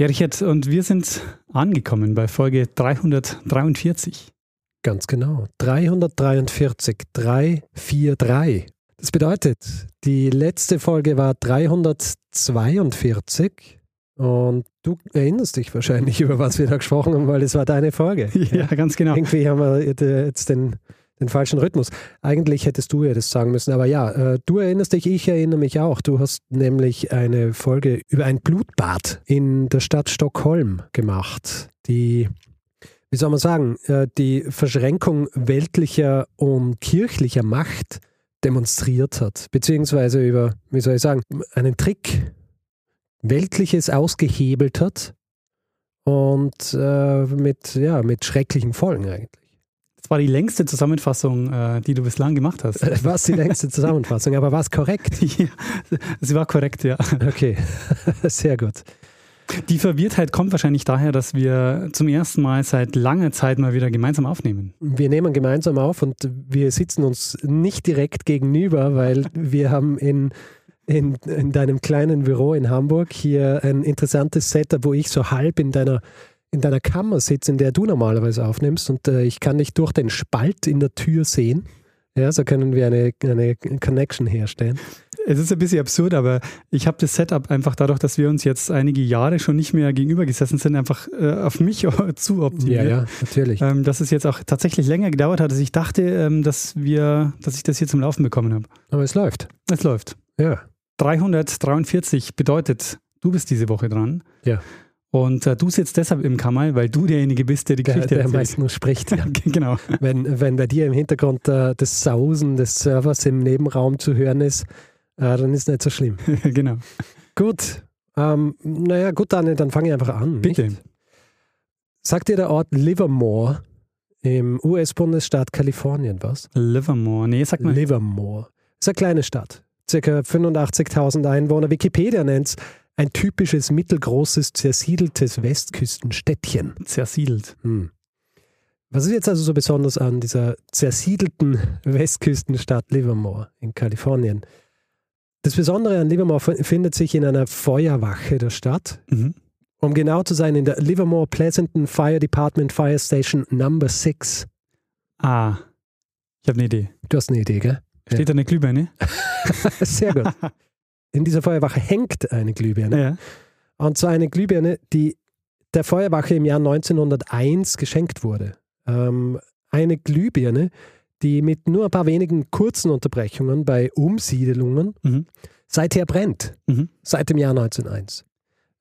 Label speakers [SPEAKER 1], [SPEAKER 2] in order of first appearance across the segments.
[SPEAKER 1] Ja, Richard, und wir sind angekommen bei Folge 343.
[SPEAKER 2] Ganz genau. 343. 343. Das bedeutet, die letzte Folge war 342 und du erinnerst dich wahrscheinlich, über was wir da gesprochen haben, weil es war deine Folge.
[SPEAKER 1] Ja, ganz genau.
[SPEAKER 2] Irgendwie haben wir jetzt den, den falschen Rhythmus. Eigentlich hättest du ja das sagen müssen, aber ja, äh, du erinnerst dich, ich erinnere mich auch. Du hast nämlich eine Folge über ein Blutbad in der Stadt Stockholm gemacht, die wie soll man sagen, äh, die Verschränkung weltlicher und kirchlicher Macht demonstriert hat, beziehungsweise über, wie soll ich sagen, einen Trick Weltliches ausgehebelt hat und äh, mit, ja, mit schrecklichen Folgen eigentlich.
[SPEAKER 1] Das war die längste Zusammenfassung, äh, die du bislang gemacht hast.
[SPEAKER 2] War es die längste Zusammenfassung, aber war es korrekt?
[SPEAKER 1] ja, sie war korrekt, ja.
[SPEAKER 2] Okay, sehr gut.
[SPEAKER 1] Die Verwirrtheit kommt wahrscheinlich daher, dass wir zum ersten Mal seit langer Zeit mal wieder gemeinsam aufnehmen.
[SPEAKER 2] Wir nehmen gemeinsam auf und wir sitzen uns nicht direkt gegenüber, weil wir haben in, in, in deinem kleinen Büro in Hamburg hier ein interessantes Setup, wo ich so halb in deiner in deiner Kammer sitze, in der du normalerweise aufnimmst und äh, ich kann dich durch den Spalt in der Tür sehen. Ja, so können wir eine, eine Connection herstellen.
[SPEAKER 1] Es ist ein bisschen absurd, aber ich habe das Setup einfach dadurch, dass wir uns jetzt einige Jahre schon nicht mehr gegenüber gesessen sind, einfach äh, auf mich zu optimiert.
[SPEAKER 2] Ja, ja, natürlich.
[SPEAKER 1] Ähm, dass es jetzt auch tatsächlich länger gedauert hat, als ich dachte, ähm, dass wir, dass ich das hier zum Laufen bekommen habe.
[SPEAKER 2] Aber es läuft.
[SPEAKER 1] Es läuft.
[SPEAKER 2] Ja.
[SPEAKER 1] 343 bedeutet, du bist diese Woche dran.
[SPEAKER 2] Ja.
[SPEAKER 1] Und äh, du sitzt deshalb im Kammer, weil du derjenige bist, der die
[SPEAKER 2] Der,
[SPEAKER 1] Geschichte
[SPEAKER 2] der
[SPEAKER 1] erzählt.
[SPEAKER 2] meist nur spricht. Ja.
[SPEAKER 1] genau.
[SPEAKER 2] wenn, wenn bei dir im Hintergrund äh, das Sausen des Servers im Nebenraum zu hören ist, äh, dann ist nicht so schlimm.
[SPEAKER 1] genau.
[SPEAKER 2] Gut. Ähm, naja, gut, Daniel, dann fange ich einfach an.
[SPEAKER 1] Bitte.
[SPEAKER 2] Nicht? Sagt dir der Ort Livermore im US-Bundesstaat Kalifornien was?
[SPEAKER 1] Livermore. Nee, sag mal.
[SPEAKER 2] Livermore. Ist eine kleine Stadt. Circa 85.000 Einwohner. Wikipedia nennt es ein typisches mittelgroßes, zersiedeltes Westküstenstädtchen.
[SPEAKER 1] Zersiedelt.
[SPEAKER 2] Hm. Was ist jetzt also so besonders an dieser zersiedelten Westküstenstadt Livermore in Kalifornien? Das Besondere an Livermore findet sich in einer Feuerwache der Stadt.
[SPEAKER 1] Mhm.
[SPEAKER 2] Um genau zu sein, in der Livermore Pleasanton Fire Department Fire Station Number 6.
[SPEAKER 1] Ah, ich habe eine Idee.
[SPEAKER 2] Du hast eine Idee, gell?
[SPEAKER 1] Steht da eine Glühbirne?
[SPEAKER 2] Sehr gut. In dieser Feuerwache hängt eine Glühbirne.
[SPEAKER 1] Ja.
[SPEAKER 2] Und zwar eine Glühbirne, die der Feuerwache im Jahr 1901 geschenkt wurde. Ähm, eine Glühbirne, die mit nur ein paar wenigen kurzen Unterbrechungen bei Umsiedelungen
[SPEAKER 1] Mhm.
[SPEAKER 2] seither brennt.
[SPEAKER 1] Mhm.
[SPEAKER 2] Seit dem Jahr 1901.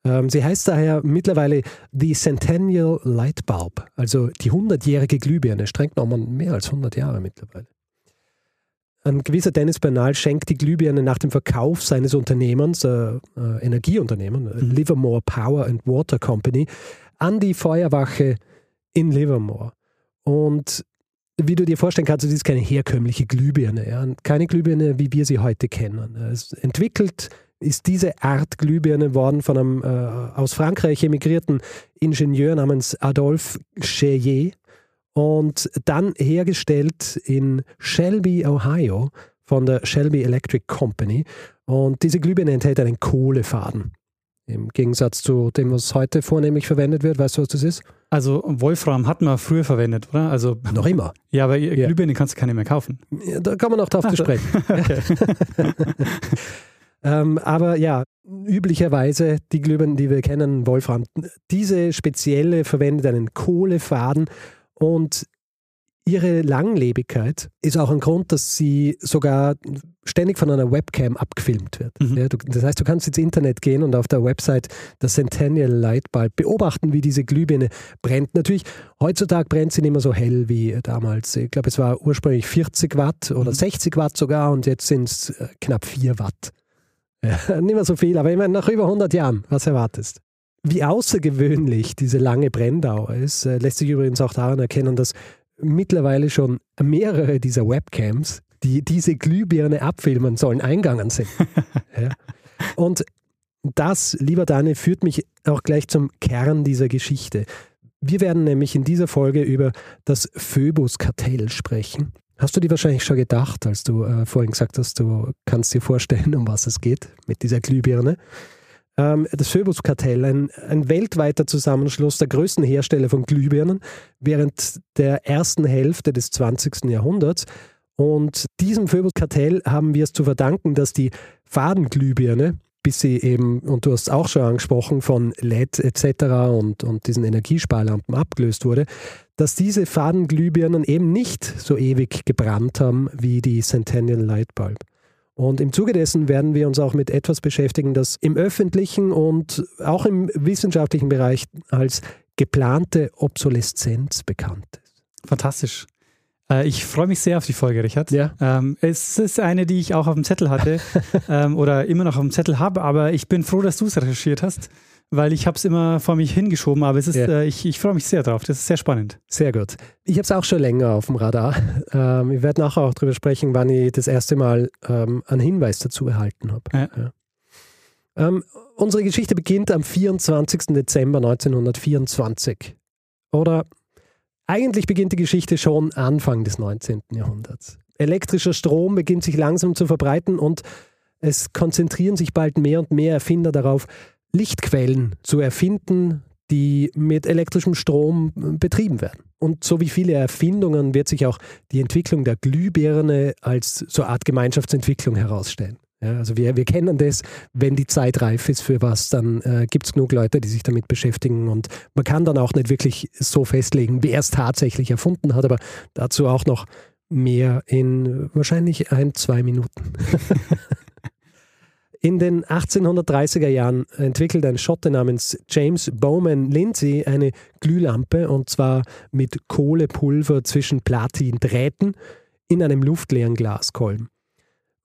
[SPEAKER 2] Ähm, sie heißt daher mittlerweile die Centennial Light Bulb, also die 100-jährige Glühbirne, streng genommen mehr als 100 Jahre mittlerweile. Ein gewisser Dennis Bernal schenkt die Glühbirne nach dem Verkauf seines Unternehmens, äh, äh, Energieunternehmen, äh,
[SPEAKER 1] Mhm.
[SPEAKER 2] Livermore Power and Water Company, an die Feuerwache in Livermore. Und wie du dir vorstellen kannst, das ist keine herkömmliche Glühbirne, ja? keine Glühbirne, wie wir sie heute kennen. Es entwickelt ist diese Art Glühbirne worden von einem äh, aus Frankreich emigrierten Ingenieur namens Adolphe Cheyer und dann hergestellt in Shelby, Ohio von der Shelby Electric Company. Und diese Glühbirne enthält einen Kohlefaden. Im Gegensatz zu dem, was heute vornehmlich verwendet wird. Weißt du, was das ist?
[SPEAKER 1] Also Wolfram hat man früher verwendet, oder? Also
[SPEAKER 2] Noch immer.
[SPEAKER 1] ja, aber
[SPEAKER 2] Ja.
[SPEAKER 1] Glühbirne kannst du keine mehr kaufen.
[SPEAKER 2] Ja, Da kommen wir noch drauf
[SPEAKER 1] Ach
[SPEAKER 2] zu sprechen. Ähm, aber ja, üblicherweise die Glühbirnen, die wir kennen, Wolfram, diese spezielle verwendet einen Kohlefaden und ihre Langlebigkeit ist auch ein Grund, dass sie sogar ständig von einer Webcam abgefilmt wird.
[SPEAKER 1] Mhm.
[SPEAKER 2] Ja, du, das heißt, du kannst ins Internet gehen und auf der Website der Centennial Light Bulb beobachten, wie diese Glühbirne brennt. Natürlich, heutzutage brennt sie nicht mehr so hell wie damals. Ich glaube, es war ursprünglich 40 Watt oder
[SPEAKER 1] Mhm.
[SPEAKER 2] 60 Watt sogar und jetzt sind es äh, knapp 4 Watt. Ja, nicht mehr so viel, aber ich meine, nach über 100 Jahren, was erwartest? Wie außergewöhnlich diese lange Brenndauer ist, äh, lässt sich übrigens auch daran erkennen, dass mittlerweile schon mehrere dieser Webcams, die diese Glühbirne abfilmen sollen, eingegangen sind. ja. Und das, lieber Daniel, führt mich auch gleich zum Kern dieser Geschichte. Wir werden nämlich in dieser Folge über das Phoebus-Kartell sprechen. Hast du dir wahrscheinlich schon gedacht, als du äh, vorhin gesagt hast, du kannst dir vorstellen, um was es geht mit dieser Glühbirne? Ähm, das Phoebus-Kartell, ein, ein weltweiter Zusammenschluss der größten Hersteller von Glühbirnen während der ersten Hälfte des 20. Jahrhunderts. Und diesem Phoebus-Kartell haben wir es zu verdanken, dass die Fadenglühbirne, bis sie eben, und du hast es auch schon angesprochen, von LED etc. Und, und diesen Energiesparlampen abgelöst wurde, dass diese Fadenglühbirnen eben nicht so ewig gebrannt haben wie die Centennial Light Bulb. Und im Zuge dessen werden wir uns auch mit etwas beschäftigen, das im öffentlichen und auch im wissenschaftlichen Bereich als geplante Obsoleszenz bekannt ist.
[SPEAKER 1] Fantastisch. Äh, ich freue mich sehr auf die Folge, Richard.
[SPEAKER 2] Ja.
[SPEAKER 1] Ähm, es ist eine, die ich auch auf dem Zettel hatte ähm, oder immer noch auf dem Zettel habe, aber ich bin froh, dass du es recherchiert hast, weil ich habe es immer vor mich hingeschoben, aber es ist,
[SPEAKER 2] Ja.
[SPEAKER 1] äh, ich, ich freue mich sehr drauf. Das ist sehr spannend.
[SPEAKER 2] Sehr gut. Ich habe es auch schon länger auf dem Radar. Ähm, ich werde nachher auch darüber sprechen, wann ich das erste Mal ähm, einen Hinweis dazu erhalten habe.
[SPEAKER 1] Ja.
[SPEAKER 2] Ähm, unsere Geschichte beginnt am 24. Dezember 1924. Oder eigentlich beginnt die Geschichte schon Anfang des 19. Jahrhunderts. Elektrischer Strom beginnt sich langsam zu verbreiten und es konzentrieren sich bald mehr und mehr Erfinder darauf, Lichtquellen zu erfinden, die mit elektrischem Strom äh, betrieben werden. Und so wie viele Erfindungen wird sich auch die Entwicklung der Glühbirne als so eine Art Gemeinschaftsentwicklung herausstellen. Ja, also wir, wir kennen das, wenn die Zeit reif ist für was, dann äh, gibt es genug Leute, die sich damit beschäftigen und man kann dann auch nicht wirklich so festlegen, wer es tatsächlich erfunden hat, aber dazu auch noch mehr in wahrscheinlich ein, zwei Minuten. In den 1830er Jahren entwickelt ein Schotte namens James Bowman Lindsay eine Glühlampe und zwar mit Kohlepulver zwischen Platindrähten in einem luftleeren Glaskolben.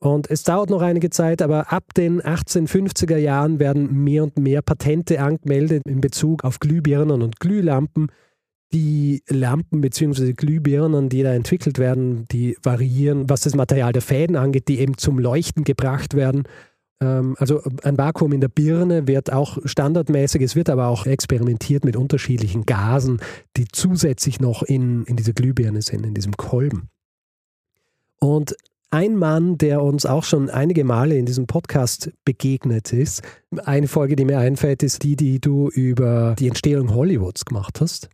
[SPEAKER 2] Und es dauert noch einige Zeit, aber ab den 1850er Jahren werden mehr und mehr Patente angemeldet in Bezug auf Glühbirnen und Glühlampen. Die Lampen bzw. Glühbirnen, die da entwickelt werden, die variieren, was das Material der Fäden angeht, die eben zum Leuchten gebracht werden. Ähm, Also ein Vakuum in der Birne wird auch standardmäßig, es wird aber auch experimentiert mit unterschiedlichen Gasen, die zusätzlich noch in, in dieser Glühbirne sind, in diesem Kolben. Und ein Mann, der uns auch schon einige Male in diesem Podcast begegnet ist, eine Folge, die mir einfällt, ist die, die du über die Entstehung Hollywoods gemacht hast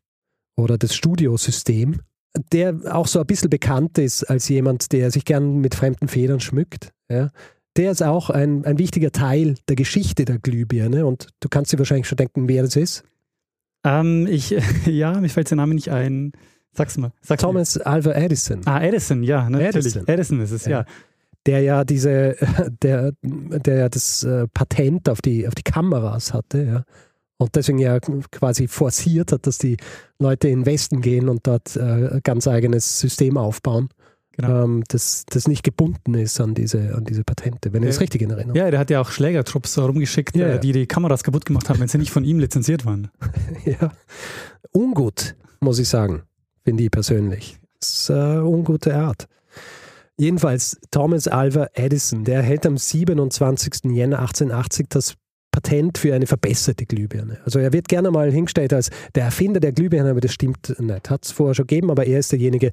[SPEAKER 2] oder das Studiosystem, der auch so ein bisschen bekannt ist als jemand, der sich gern mit fremden Federn schmückt. Ja. Der ist auch ein, ein wichtiger Teil der Geschichte der Glühbirne und du kannst dir wahrscheinlich schon denken, wer das ist.
[SPEAKER 1] Ähm, ich, ja, mir fällt der Name nicht ein. Sag's mal. Sag's
[SPEAKER 2] Thomas Alva Edison.
[SPEAKER 1] Ah, Edison, ja, natürlich.
[SPEAKER 2] Edison.
[SPEAKER 1] Edison, ist es,
[SPEAKER 2] Ja.
[SPEAKER 1] ja.
[SPEAKER 2] der ja diese, der, der ja das äh, Patent auf die, auf die Kameras hatte, ja. Und deswegen ja quasi forciert hat, dass die Leute in den Westen gehen und dort äh, ein ganz eigenes System aufbauen,
[SPEAKER 1] Genau.
[SPEAKER 2] ähm, das, das nicht gebunden ist an diese, an diese Patente, wenn ich das richtig in Erinnerung
[SPEAKER 1] Ja, der hat ja auch Schlägertrupps rumgeschickt, äh,
[SPEAKER 2] ja.
[SPEAKER 1] die die Kameras kaputt gemacht haben, wenn sie nicht von ihm lizenziert waren.
[SPEAKER 2] ja. Ungut, muss ich sagen, finde ich persönlich. Das ist eine ungute Art. Jedenfalls Thomas Alva Edison, der erhält am 27. Jänner 1880 das Patent für eine verbesserte Glühbirne. Also er wird gerne mal hingestellt als der Erfinder der Glühbirne, aber das stimmt nicht. Hat es vorher schon gegeben, aber er ist derjenige,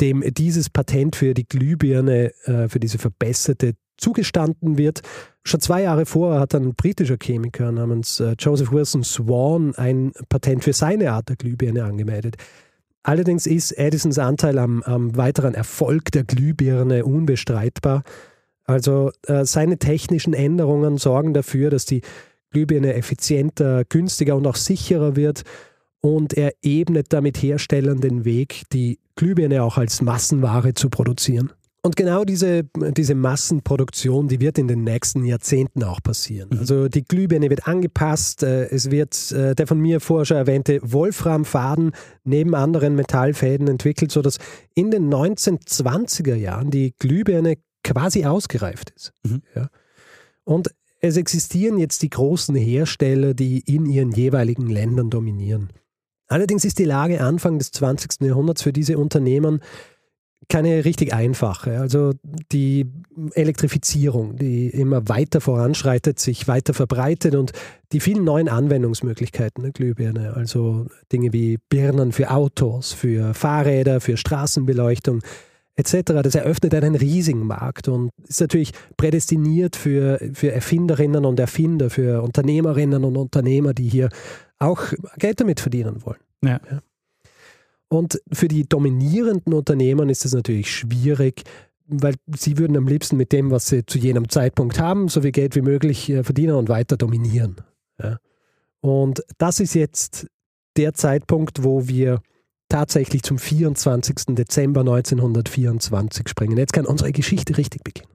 [SPEAKER 2] dem dieses Patent für die Glühbirne, äh, für diese verbesserte zugestanden wird. Schon zwei Jahre vorher hat ein britischer Chemiker namens äh, Joseph Wilson Swan ein Patent für seine Art der Glühbirne angemeldet. Allerdings ist Edisons Anteil am, am weiteren Erfolg der Glühbirne unbestreitbar. Also äh, seine technischen Änderungen sorgen dafür, dass die Glühbirne effizienter, günstiger und auch sicherer wird. Und er ebnet damit Herstellern den Weg, die Glühbirne auch als Massenware zu produzieren. Und genau diese, diese Massenproduktion, die wird in den nächsten Jahrzehnten auch passieren.
[SPEAKER 1] Mhm.
[SPEAKER 2] Also die Glühbirne wird angepasst, äh, es wird äh, der von mir vorher schon erwähnte Wolframfaden neben anderen Metallfäden entwickelt, sodass in den 1920er Jahren die Glühbirne quasi ausgereift ist.
[SPEAKER 1] Mhm.
[SPEAKER 2] Ja. Und es existieren jetzt die großen Hersteller, die in ihren jeweiligen Ländern dominieren. Allerdings ist die Lage Anfang des 20. Jahrhunderts für diese Unternehmen keine richtig einfache. Also die Elektrifizierung, die immer weiter voranschreitet, sich weiter verbreitet und die vielen neuen Anwendungsmöglichkeiten der Glühbirne, also Dinge wie Birnen für Autos, für Fahrräder, für Straßenbeleuchtung etc., das eröffnet einen riesigen Markt und ist natürlich prädestiniert für, für Erfinderinnen und Erfinder, für Unternehmerinnen und Unternehmer, die hier auch Geld damit verdienen wollen.
[SPEAKER 1] Ja.
[SPEAKER 2] Ja. Und für die dominierenden Unternehmen ist es natürlich schwierig, weil sie würden am liebsten mit dem, was sie zu jenem Zeitpunkt haben, so viel Geld wie möglich äh, verdienen und weiter dominieren. Ja. Und das ist jetzt der Zeitpunkt, wo wir tatsächlich zum 24. Dezember 1924 springen. Jetzt kann unsere Geschichte richtig beginnen.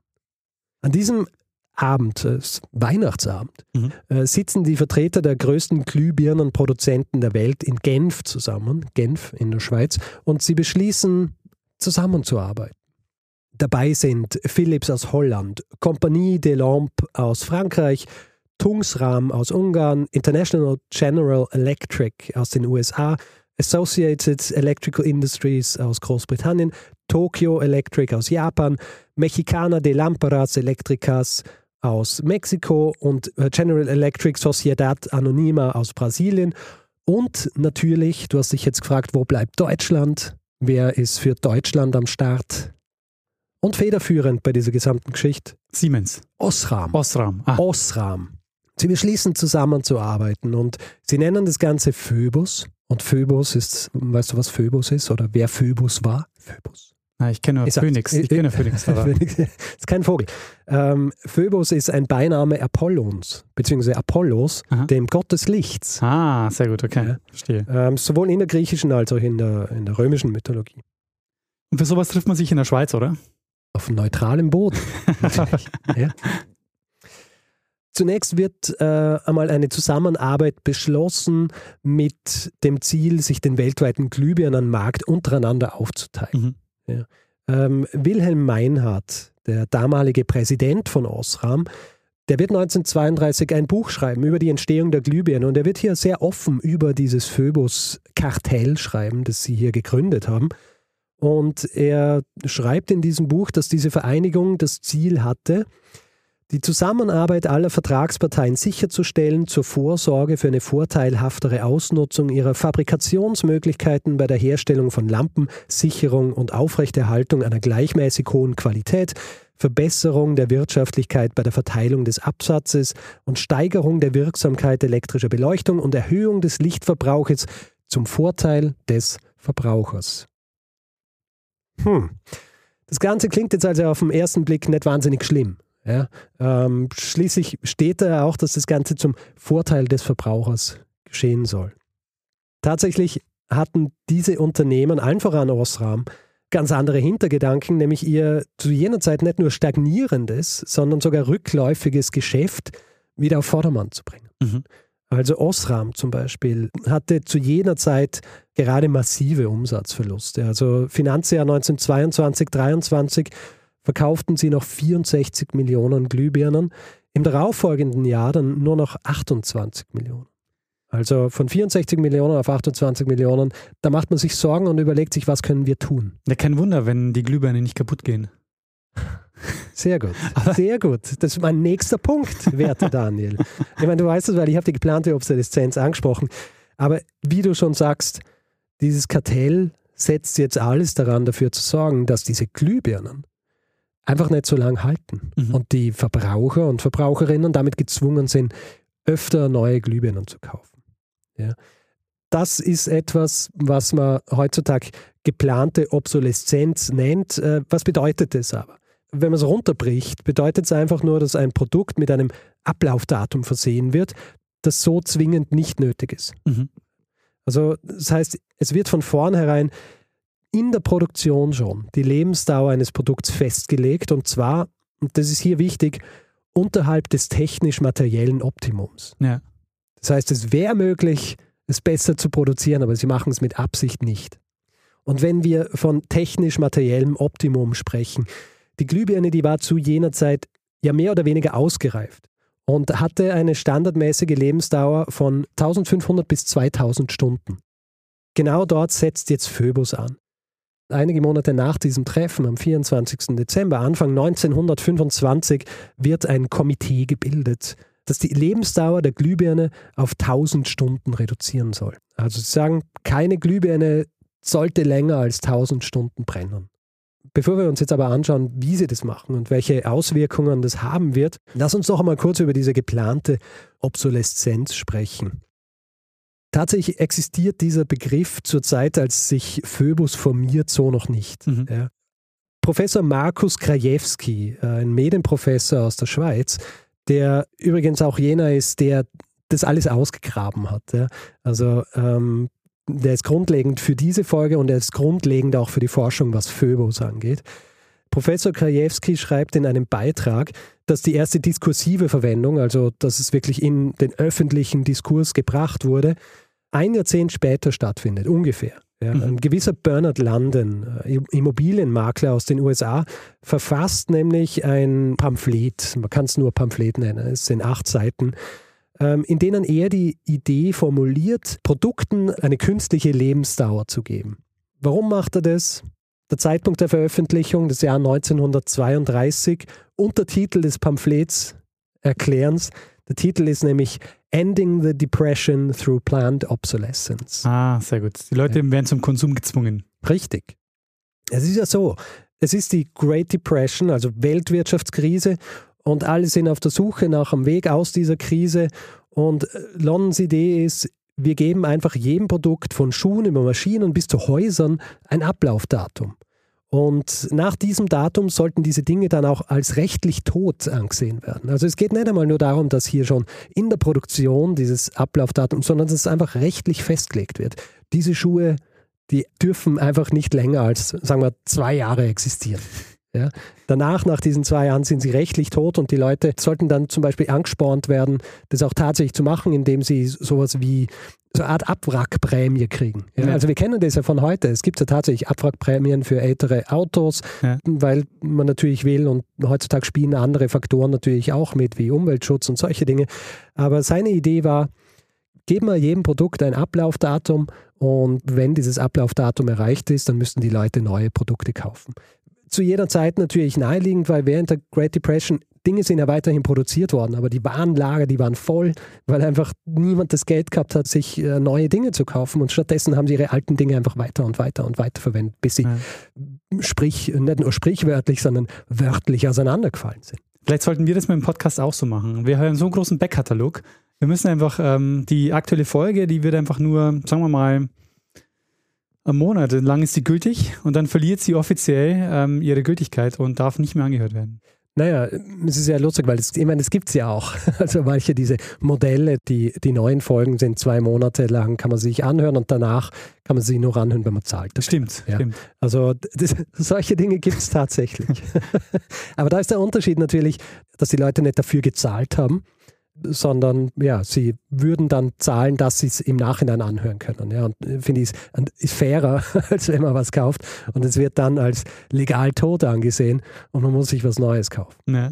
[SPEAKER 2] An diesem Abend, äh, Weihnachtsabend,
[SPEAKER 1] Mhm.
[SPEAKER 2] äh, sitzen die Vertreter der größten Glühbirnenproduzenten der Welt in Genf zusammen, Genf in der Schweiz, und sie beschließen, zusammenzuarbeiten. Dabei sind Philips aus Holland, Compagnie des Lampes aus Frankreich, Tungsram aus Ungarn, International General Electric aus den USA, Associated Electrical Industries aus Großbritannien, Tokyo Electric aus Japan, Mexicana de Lámparas Eléctricas aus Mexiko und äh, General Electric Sociedad Anonima aus Brasilien. Und natürlich, du hast dich jetzt gefragt, wo bleibt Deutschland? Wer ist für Deutschland am Start? Und federführend bei dieser gesamten Geschichte?
[SPEAKER 1] Siemens.
[SPEAKER 2] Osram.
[SPEAKER 1] Osram. Ah,
[SPEAKER 2] Osram. Sie beschließen zusammenzuarbeiten und sie nennen das Ganze Phoebus. Und Phoebus ist, weißt du, was Phoebus ist oder wer Phoebus war? Phoebus.
[SPEAKER 1] Na, ich kenne nur
[SPEAKER 2] Ich
[SPEAKER 1] Phoenix. Ich kenne Phoenix.
[SPEAKER 2] Phoenix ist kein Vogel. Ähm, Phoebus ist ein Beiname Apollons, beziehungsweise Apollos,
[SPEAKER 1] Aha.
[SPEAKER 2] dem Gott des Lichts.
[SPEAKER 1] ah, sehr gut, okay.
[SPEAKER 2] Ja.
[SPEAKER 1] Verstehe.
[SPEAKER 2] Ähm, sowohl in der griechischen als auch in der, in der römischen Mythologie.
[SPEAKER 1] Und für sowas trifft man sich in der Schweiz, oder?
[SPEAKER 2] Auf neutralem Boden. Ja. Zunächst wird äh, einmal eine Zusammenarbeit beschlossen mit dem Ziel, sich den weltweiten Glühbirnenmarkt untereinander aufzuteilen.
[SPEAKER 1] Mhm.
[SPEAKER 2] Ähm, Wilhelm Meinhardt, der damalige Präsident von Osram, der wird 1932 ein Buch schreiben über die Entstehung der Glühbirne und er wird hier sehr offen über dieses Phoebus-Kartell schreiben, das sie hier gegründet haben. Und er schreibt in diesem Buch, dass diese Vereinigung das Ziel hatte, die Zusammenarbeit aller Vertragsparteien sicherzustellen zur Vorsorge für eine vorteilhaftere Ausnutzung ihrer Fabrikationsmöglichkeiten bei der Herstellung von Lampen, Sicherung und Aufrechterhaltung einer gleichmäßig hohen Qualität, Verbesserung der Wirtschaftlichkeit bei der Verteilung des Absatzes und Steigerung der Wirksamkeit elektrischer Beleuchtung und Erhöhung des Lichtverbrauches zum Vorteil des Verbrauchers. Hm. Das Ganze klingt jetzt also auf den ersten Blick nicht wahnsinnig schlimm. Ja, ähm, schließlich steht da auch, dass das Ganze zum Vorteil des Verbrauchers geschehen soll. Tatsächlich hatten diese Unternehmen, allen voran Osram, ganz andere Hintergedanken, nämlich ihr zu jener Zeit nicht nur stagnierendes, sondern sogar rückläufiges Geschäft wieder auf Vordermann zu bringen.
[SPEAKER 1] Mhm.
[SPEAKER 2] Also Osram zum Beispiel hatte zu jener Zeit gerade massive Umsatzverluste. Also Finanzjahr 1922, 23 verkauften sie noch 64 Millionen Glühbirnen, im darauffolgenden Jahr dann nur noch 28 Millionen. Also von 64 Millionen auf 28 Millionen, da macht man sich Sorgen und überlegt sich, was können wir tun.
[SPEAKER 1] Ja, kein Wunder, wenn die Glühbirnen nicht kaputt gehen.
[SPEAKER 2] Sehr gut, sehr gut. Das ist mein nächster Punkt, werter Daniel. Ich meine, du weißt es, weil ich habe die geplante Obsoleszenz angesprochen. Aber wie du schon sagst, dieses Kartell setzt jetzt alles daran, dafür zu sorgen, dass diese Glühbirnen einfach nicht so lang halten
[SPEAKER 1] Mhm.
[SPEAKER 2] und die Verbraucher und Verbraucherinnen damit gezwungen sind, öfter neue Glühbirnen zu kaufen. Ja. Das ist etwas, was man heutzutage geplante Obsoleszenz nennt. Äh, Was bedeutet das aber? Wenn man es runterbricht, bedeutet es einfach nur, dass ein Produkt mit einem Ablaufdatum versehen wird, das so zwingend nicht nötig ist.
[SPEAKER 1] Mhm.
[SPEAKER 2] Also das heißt, es wird von vornherein in der Produktion schon die Lebensdauer eines Produkts festgelegt und zwar, und das ist hier wichtig, unterhalb des technisch-materiellen Optimums.
[SPEAKER 1] Ja.
[SPEAKER 2] Das heißt, es wäre möglich, es besser zu produzieren, aber sie machen es mit Absicht nicht. Und wenn wir von technisch-materiellem Optimum sprechen, die Glühbirne, die war zu jener Zeit ja mehr oder weniger ausgereift. und hatte eine standardmäßige Lebensdauer von 1500 bis 2000 Stunden. Genau dort setzt jetzt Phoebus an. Einige Monate nach diesem Treffen, am 24. Dezember, Anfang 1925, wird ein Komitee gebildet, das die Lebensdauer der Glühbirne auf 1000 Stunden reduzieren soll. Also sie sagen, keine Glühbirne sollte länger als 1000 Stunden brennen. Bevor wir uns jetzt aber anschauen, wie sie das machen und welche Auswirkungen das haben wird, lass uns doch einmal kurz über diese geplante Obsoleszenz sprechen. Tatsächlich existiert dieser Begriff zur Zeit, als sich Phoebus formiert, so noch nicht. Mhm. Ja. Professor Markus Krajewski, äh, ein Medienprofessor aus der Schweiz, der übrigens auch jener ist, der das alles ausgegraben hat. Ja. Also ähm, der ist grundlegend für diese Folge und er ist grundlegend auch für die Forschung, was Phoebus angeht. Professor Krajewski schreibt in einem Beitrag, dass die erste diskursive Verwendung, also dass es wirklich in den öffentlichen Diskurs gebracht wurde, ein Jahrzehnt später stattfindet, ungefähr. Ja, mhm. Ein gewisser Bernard London, äh, Immobilienmakler aus den USA, verfasst nämlich ein Pamphlet, man kann es nur Pamphlet nennen, es sind acht Seiten, ähm, in denen er die Idee formuliert, Produkten eine künstliche Lebensdauer zu geben. Warum macht er das? Der Zeitpunkt der Veröffentlichung, das Jahr 1932, Untertitel des Pamphlets erklärens. Der Titel ist nämlich Ending the Depression Through Planned Obsolescence.
[SPEAKER 1] Ah, sehr gut. Die Leute ja. werden zum Konsum gezwungen.
[SPEAKER 2] Richtig. Es ist ja so, es ist die Great Depression, also Weltwirtschaftskrise und alle sind auf der Suche nach einem Weg aus dieser Krise. Und äh, Londons Idee ist, wir geben einfach jedem Produkt von Schuhen über Maschinen bis zu Häusern ein Ablaufdatum. Und nach diesem Datum sollten diese Dinge dann auch als rechtlich tot angesehen werden. Also es geht nicht einmal nur darum, dass hier schon in der Produktion dieses Ablaufdatum, sondern dass es einfach rechtlich festgelegt wird. Diese Schuhe, die dürfen einfach nicht länger als, sagen wir, zwei Jahre existieren. Ja. Danach, nach diesen zwei Jahren, sind sie rechtlich tot und die Leute sollten dann zum Beispiel angespornt werden, das auch tatsächlich zu machen, indem sie sowas wie so eine Art Abwrackprämie kriegen. Ja. Also wir kennen das ja von heute. Es gibt ja tatsächlich Abwrackprämien für ältere Autos, ja. weil man natürlich will und heutzutage spielen andere Faktoren natürlich auch mit, wie Umweltschutz und solche Dinge. Aber seine Idee war, geben wir jedem Produkt ein Ablaufdatum und wenn dieses Ablaufdatum erreicht ist, dann müssen die Leute neue Produkte kaufen zu jeder Zeit natürlich naheliegend, weil während der Great Depression Dinge sind ja weiterhin produziert worden, aber die Warenlager, die waren voll, weil einfach niemand das Geld gehabt hat, sich äh, neue Dinge zu kaufen und stattdessen haben sie ihre alten Dinge einfach weiter und weiter und weiter verwendet, bis sie ja. sprich, nicht nur sprichwörtlich, sondern wörtlich auseinandergefallen sind.
[SPEAKER 1] Vielleicht sollten wir das mit dem Podcast auch so machen. Wir haben so einen großen Backkatalog. Wir müssen einfach ähm, die aktuelle Folge, die wird einfach nur, sagen wir mal, einen Monat lang ist sie gültig und dann verliert sie offiziell ähm, ihre Gültigkeit und darf nicht mehr angehört werden.
[SPEAKER 2] Naja, es ist ja lustig, weil es, ich meine, es gibt es ja auch. Also manche diese Modelle, die, die neuen Folgen sind zwei Monate lang, kann man sich anhören und danach kann man sie nur anhören, wenn man zahlt.
[SPEAKER 1] Das stimmt,
[SPEAKER 2] ja.
[SPEAKER 1] stimmt.
[SPEAKER 2] Also das, solche Dinge gibt es tatsächlich. Aber da ist der Unterschied natürlich, dass die Leute nicht dafür gezahlt haben, sondern ja, sie würden dann zahlen, dass sie es im Nachhinein anhören können. Ja, und äh, finde ich, ist fairer, als wenn man was kauft und es wird dann als legal tot angesehen und man muss sich was Neues kaufen. Ja.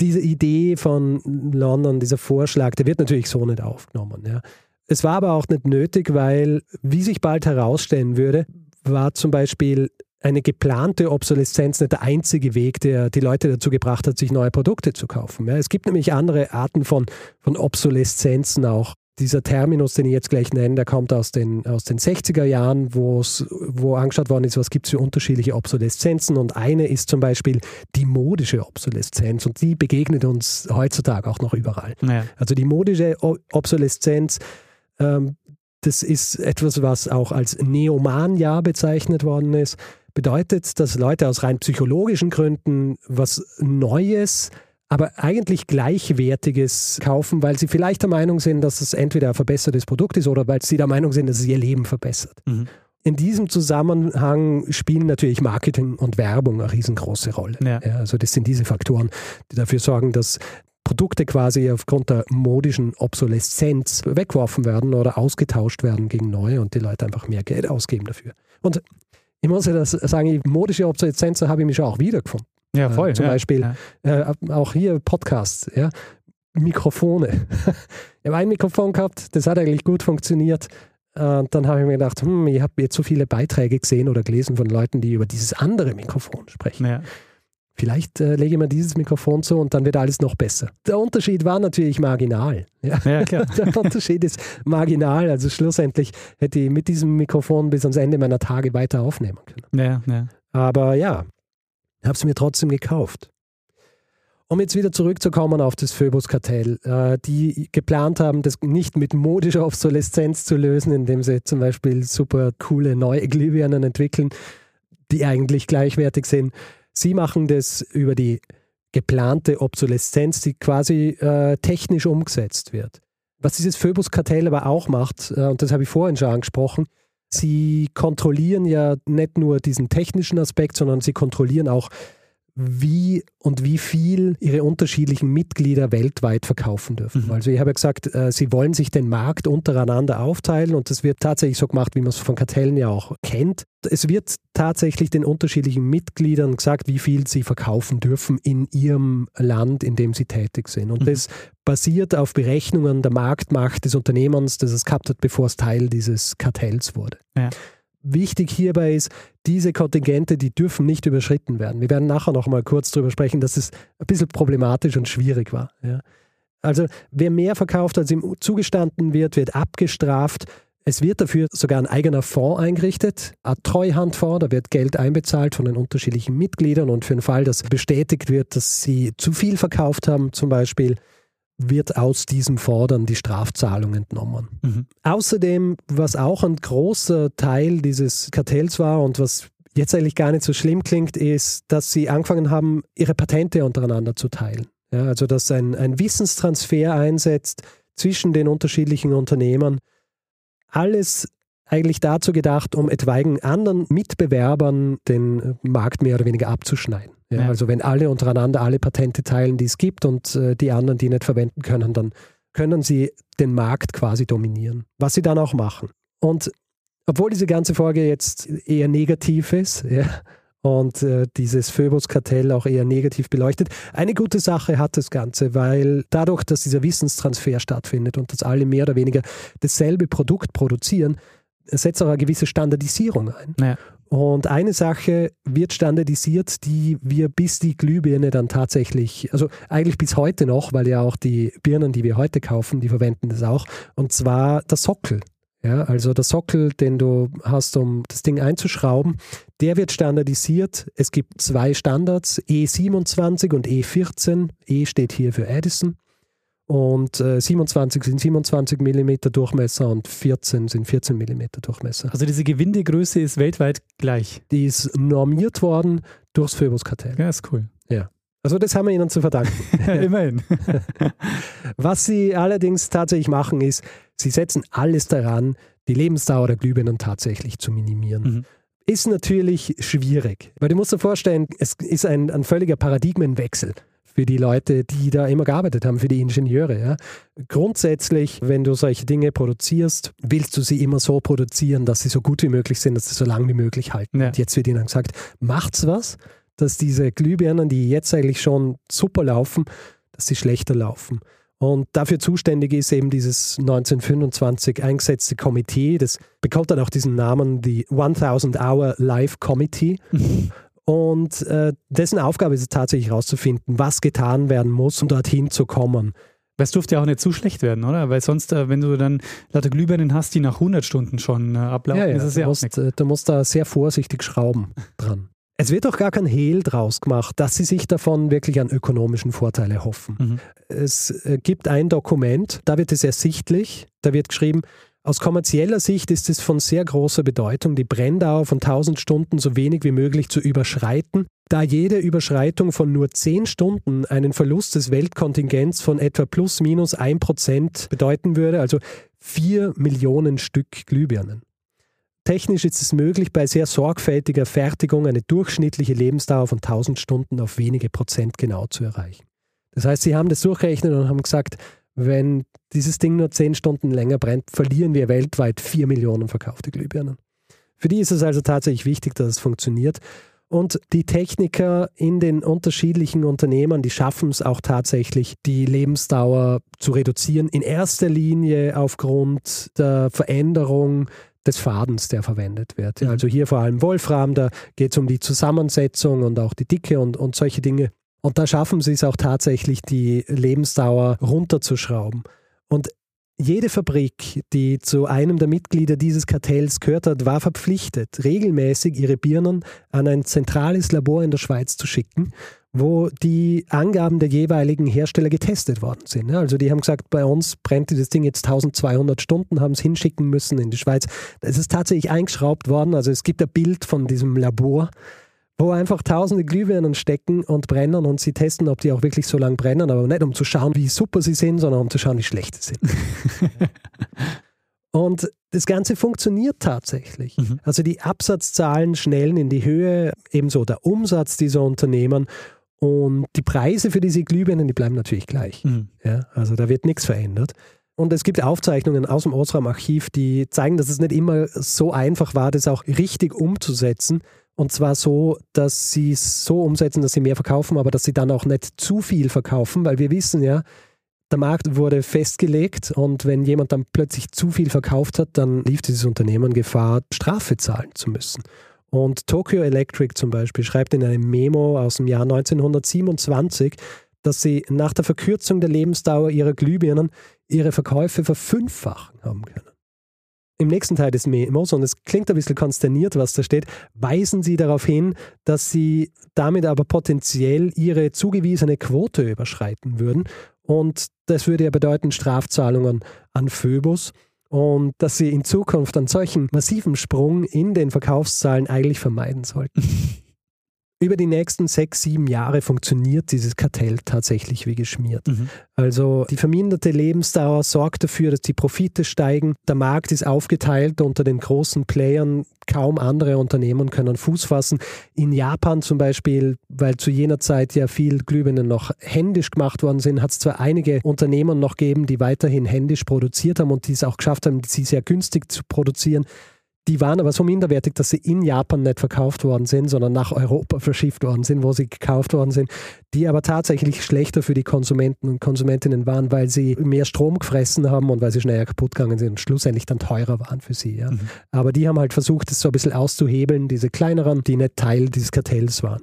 [SPEAKER 2] Diese Idee von London, dieser Vorschlag, der wird natürlich so nicht aufgenommen. Ja. Es war aber auch nicht nötig, weil, wie sich bald herausstellen würde, war zum Beispiel eine geplante Obsoleszenz nicht der einzige Weg, der die Leute dazu gebracht hat, sich neue Produkte zu kaufen. Ja, es gibt nämlich andere Arten von, von Obsoleszenzen auch. Dieser Terminus, den ich jetzt gleich nenne, der kommt aus den, aus den 60er Jahren, wo angeschaut worden ist, was gibt es für unterschiedliche Obsoleszenzen. Und eine ist zum Beispiel die modische Obsoleszenz und die begegnet uns heutzutage auch noch überall. Ja. Also die modische Obsoleszenz ähm, das ist etwas, was auch als Neomania bezeichnet worden ist bedeutet, dass Leute aus rein psychologischen Gründen was Neues, aber eigentlich Gleichwertiges kaufen, weil sie vielleicht der Meinung sind, dass es entweder ein verbessertes Produkt ist oder weil sie der Meinung sind, dass es ihr Leben verbessert. Mhm. In diesem Zusammenhang spielen natürlich Marketing und Werbung eine riesengroße Rolle. Ja. Ja, also das sind diese Faktoren, die dafür sorgen, dass Produkte quasi aufgrund der modischen Obsoleszenz weggeworfen werden oder ausgetauscht werden gegen neue und die Leute einfach mehr Geld ausgeben dafür. Und ich muss ja das sagen, modische Obsoleszenz habe ich mich auch wiedergefunden.
[SPEAKER 1] Ja, voll.
[SPEAKER 2] Äh, zum
[SPEAKER 1] ja,
[SPEAKER 2] Beispiel ja. Äh, auch hier Podcasts. Ja. Mikrofone. ich habe ein Mikrofon gehabt, das hat eigentlich gut funktioniert. Und dann habe ich mir gedacht, hm, ich habe jetzt so viele Beiträge gesehen oder gelesen von Leuten, die über dieses andere Mikrofon sprechen.
[SPEAKER 1] Ja.
[SPEAKER 2] Vielleicht äh, lege ich mir dieses Mikrofon zu und dann wird alles noch besser. Der Unterschied war natürlich marginal. Ja,
[SPEAKER 1] ja klar.
[SPEAKER 2] Der Unterschied ist marginal. Also schlussendlich hätte ich mit diesem Mikrofon bis ans Ende meiner Tage weiter aufnehmen können.
[SPEAKER 1] Ja, ja.
[SPEAKER 2] Aber ja, habe es mir trotzdem gekauft. Um jetzt wieder zurückzukommen auf das Phoebus-Kartell, äh, die geplant haben, das nicht mit modischer Obsoleszenz zu lösen, indem sie zum Beispiel super coole neue Glühbirnen entwickeln, die eigentlich gleichwertig sind. Sie machen das über die geplante Obsoleszenz, die quasi äh, technisch umgesetzt wird. Was dieses Phoebus-Kartell aber auch macht, äh, und das habe ich vorhin schon angesprochen, sie kontrollieren ja nicht nur diesen technischen Aspekt, sondern sie kontrollieren auch wie und wie viel ihre unterschiedlichen Mitglieder weltweit verkaufen dürfen. Mhm. Also ich habe ja gesagt, äh, sie wollen sich den Markt untereinander aufteilen und das wird tatsächlich so gemacht, wie man es von Kartellen ja auch kennt. Es wird tatsächlich den unterschiedlichen Mitgliedern gesagt, wie viel sie verkaufen dürfen in ihrem Land, in dem sie tätig sind. Und mhm. das basiert auf Berechnungen der Marktmacht des Unternehmens, das es gehabt hat, bevor es Teil dieses Kartells wurde. Ja. Wichtig hierbei ist, diese Kontingente, die dürfen nicht überschritten werden. Wir werden nachher noch mal kurz darüber sprechen, dass es ein bisschen problematisch und schwierig war. Ja. Also wer mehr verkauft, als ihm zugestanden wird, wird abgestraft. Es wird dafür sogar ein eigener Fonds eingerichtet, ein Treuhandfonds, da wird Geld einbezahlt von den unterschiedlichen Mitgliedern und für den Fall, dass bestätigt wird, dass sie zu viel verkauft haben, zum Beispiel, wird aus diesem Fordern die Strafzahlung entnommen. Mhm. Außerdem, was auch ein großer Teil dieses Kartells war und was jetzt eigentlich gar nicht so schlimm klingt, ist, dass sie angefangen haben, ihre Patente untereinander zu teilen. Ja, also dass ein, ein Wissenstransfer einsetzt zwischen den unterschiedlichen Unternehmen. Alles eigentlich dazu gedacht, um etwaigen anderen Mitbewerbern den Markt mehr oder weniger abzuschneiden. Ja, ja. Also wenn alle untereinander alle Patente teilen, die es gibt und äh, die anderen die nicht verwenden können, dann können sie den Markt quasi dominieren, was sie dann auch machen. Und obwohl diese ganze Folge jetzt eher negativ ist ja, und äh, dieses Phoebus-Kartell auch eher negativ beleuchtet, eine gute Sache hat das Ganze, weil dadurch, dass dieser Wissenstransfer stattfindet und dass alle mehr oder weniger dasselbe Produkt produzieren, setzt auch eine gewisse Standardisierung ein. Ja. Und eine Sache wird standardisiert, die wir bis die Glühbirne dann tatsächlich, also eigentlich bis heute noch, weil ja auch die Birnen, die wir heute kaufen, die verwenden das auch, und zwar der Sockel. Ja, also der Sockel, den du hast, um das Ding einzuschrauben, der wird standardisiert. Es gibt zwei Standards, E27 und E14. E steht hier für Edison und äh, 27 sind 27 mm Durchmesser und 14 sind 14 mm Durchmesser.
[SPEAKER 1] Also diese Gewindegröße ist weltweit gleich.
[SPEAKER 2] Die ist normiert worden durchs Phoebus-Kartell.
[SPEAKER 1] Ja, ist cool.
[SPEAKER 2] Ja. Also das haben wir ihnen zu verdanken.
[SPEAKER 1] Immerhin.
[SPEAKER 2] Was sie allerdings tatsächlich machen, ist, sie setzen alles daran, die Lebensdauer der Glühbirnen tatsächlich zu minimieren. Mhm. Ist natürlich schwierig, weil du musst dir vorstellen, es ist ein, ein völliger Paradigmenwechsel für die Leute, die da immer gearbeitet haben, für die Ingenieure. Ja. Grundsätzlich, wenn du solche Dinge produzierst, willst du sie immer so produzieren, dass sie so gut wie möglich sind, dass sie so lange wie möglich halten. Ja. Und jetzt wird ihnen gesagt, macht's was, dass diese Glühbirnen, die jetzt eigentlich schon super laufen, dass sie schlechter laufen. Und dafür zuständig ist eben dieses 1925 eingesetzte Komitee. Das bekommt dann auch diesen Namen, die 1000 Hour Life Committee. Und äh, dessen Aufgabe ist es tatsächlich herauszufinden, was getan werden muss, um dorthin zu kommen.
[SPEAKER 1] Es durfte ja auch nicht zu schlecht werden, oder? Weil sonst, äh, wenn du dann lauter Glühbirnen hast, die nach 100 Stunden schon äh, ablaufen, ja, ja, ist es ja
[SPEAKER 2] musst, auch nichts. Du musst da sehr vorsichtig schrauben dran. Es wird auch gar kein Hehl draus gemacht, dass sie sich davon wirklich einen ökonomischen Vorteil erhoffen. Mhm. Es äh, gibt ein Dokument, da wird es ersichtlich, da wird geschrieben, aus kommerzieller Sicht ist es von sehr großer Bedeutung, die Brenndauer von 1000 Stunden so wenig wie möglich zu überschreiten, da jede Überschreitung von nur 10 Stunden einen Verlust des Weltkontingents von etwa plus minus 1% bedeuten würde, also 4 Millionen Stück Glühbirnen. Technisch ist es möglich, bei sehr sorgfältiger Fertigung eine durchschnittliche Lebensdauer von 1000 Stunden auf wenige Prozent genau zu erreichen. Das heißt, sie haben das durchgerechnet und haben gesagt, wenn dieses Ding nur zehn Stunden länger brennt, verlieren wir weltweit vier Millionen verkaufte Glühbirnen. Für die ist es also tatsächlich wichtig, dass es funktioniert. Und die Techniker in den unterschiedlichen Unternehmen, die schaffen es auch tatsächlich, die Lebensdauer zu reduzieren. In erster Linie aufgrund der Veränderung des Fadens, der verwendet wird.
[SPEAKER 1] Mhm.
[SPEAKER 2] Also hier vor allem Wolfram, da geht es um die Zusammensetzung und auch die Dicke und, und solche Dinge. Und da schaffen sie es auch tatsächlich, die Lebensdauer runterzuschrauben. Und jede Fabrik, die zu einem der Mitglieder dieses Kartells gehört hat, war verpflichtet, regelmäßig ihre Birnen an ein zentrales Labor in der Schweiz zu schicken, wo die Angaben der jeweiligen Hersteller getestet worden sind. Also die haben gesagt, bei uns brennt dieses Ding jetzt 1200 Stunden, haben es hinschicken müssen in die Schweiz. Es ist tatsächlich eingeschraubt worden. Also es gibt ein Bild von diesem Labor wo einfach tausende Glühbirnen stecken und brennen und sie testen, ob die auch wirklich so lange brennen, aber nicht um zu schauen, wie super sie sind, sondern um zu schauen, wie schlecht sie sind. und das Ganze funktioniert tatsächlich.
[SPEAKER 1] Mhm.
[SPEAKER 2] Also die Absatzzahlen schnellen in die Höhe, ebenso der Umsatz dieser Unternehmen und die Preise für diese Glühbirnen, die bleiben natürlich gleich.
[SPEAKER 1] Mhm.
[SPEAKER 2] Ja, also da wird nichts verändert. Und es gibt Aufzeichnungen aus dem Osram-Archiv, die zeigen, dass es nicht immer so einfach war, das auch richtig umzusetzen. Und zwar so, dass sie es so umsetzen, dass sie mehr verkaufen, aber dass sie dann auch nicht zu viel verkaufen, weil wir wissen ja, der Markt wurde festgelegt und wenn jemand dann plötzlich zu viel verkauft hat, dann lief dieses Unternehmen Gefahr, Strafe zahlen zu müssen. Und Tokyo Electric zum Beispiel schreibt in einem Memo aus dem Jahr 1927, dass sie nach der Verkürzung der Lebensdauer ihrer Glühbirnen ihre Verkäufe verfünffachen haben können. Im nächsten Teil des Memos, und es klingt ein bisschen konsterniert, was da steht, weisen sie darauf hin, dass sie damit aber potenziell ihre zugewiesene Quote überschreiten würden. Und das würde ja bedeuten Strafzahlungen an Phoebus und dass sie in Zukunft einen solchen massiven Sprung in den Verkaufszahlen eigentlich vermeiden sollten. Über die nächsten sechs, sieben Jahre funktioniert dieses Kartell tatsächlich wie geschmiert.
[SPEAKER 1] Mhm.
[SPEAKER 2] Also die verminderte Lebensdauer sorgt dafür, dass die Profite steigen. Der Markt ist aufgeteilt unter den großen Playern. Kaum andere Unternehmen können Fuß fassen. In Japan zum Beispiel, weil zu jener Zeit ja viel Glühbirnen noch händisch gemacht worden sind, hat es zwar einige Unternehmen noch gegeben, die weiterhin händisch produziert haben und die es auch geschafft haben, sie sehr günstig zu produzieren. Die waren aber so minderwertig, dass sie in Japan nicht verkauft worden sind, sondern nach Europa verschifft worden sind, wo sie gekauft worden sind, die aber tatsächlich schlechter für die Konsumenten und Konsumentinnen waren, weil sie mehr Strom gefressen haben und weil sie schneller kaputt gegangen sind und schlussendlich dann teurer waren für sie. Ja.
[SPEAKER 1] Mhm.
[SPEAKER 2] Aber die haben halt versucht, das so ein bisschen auszuhebeln, diese kleineren, die nicht Teil dieses Kartells waren.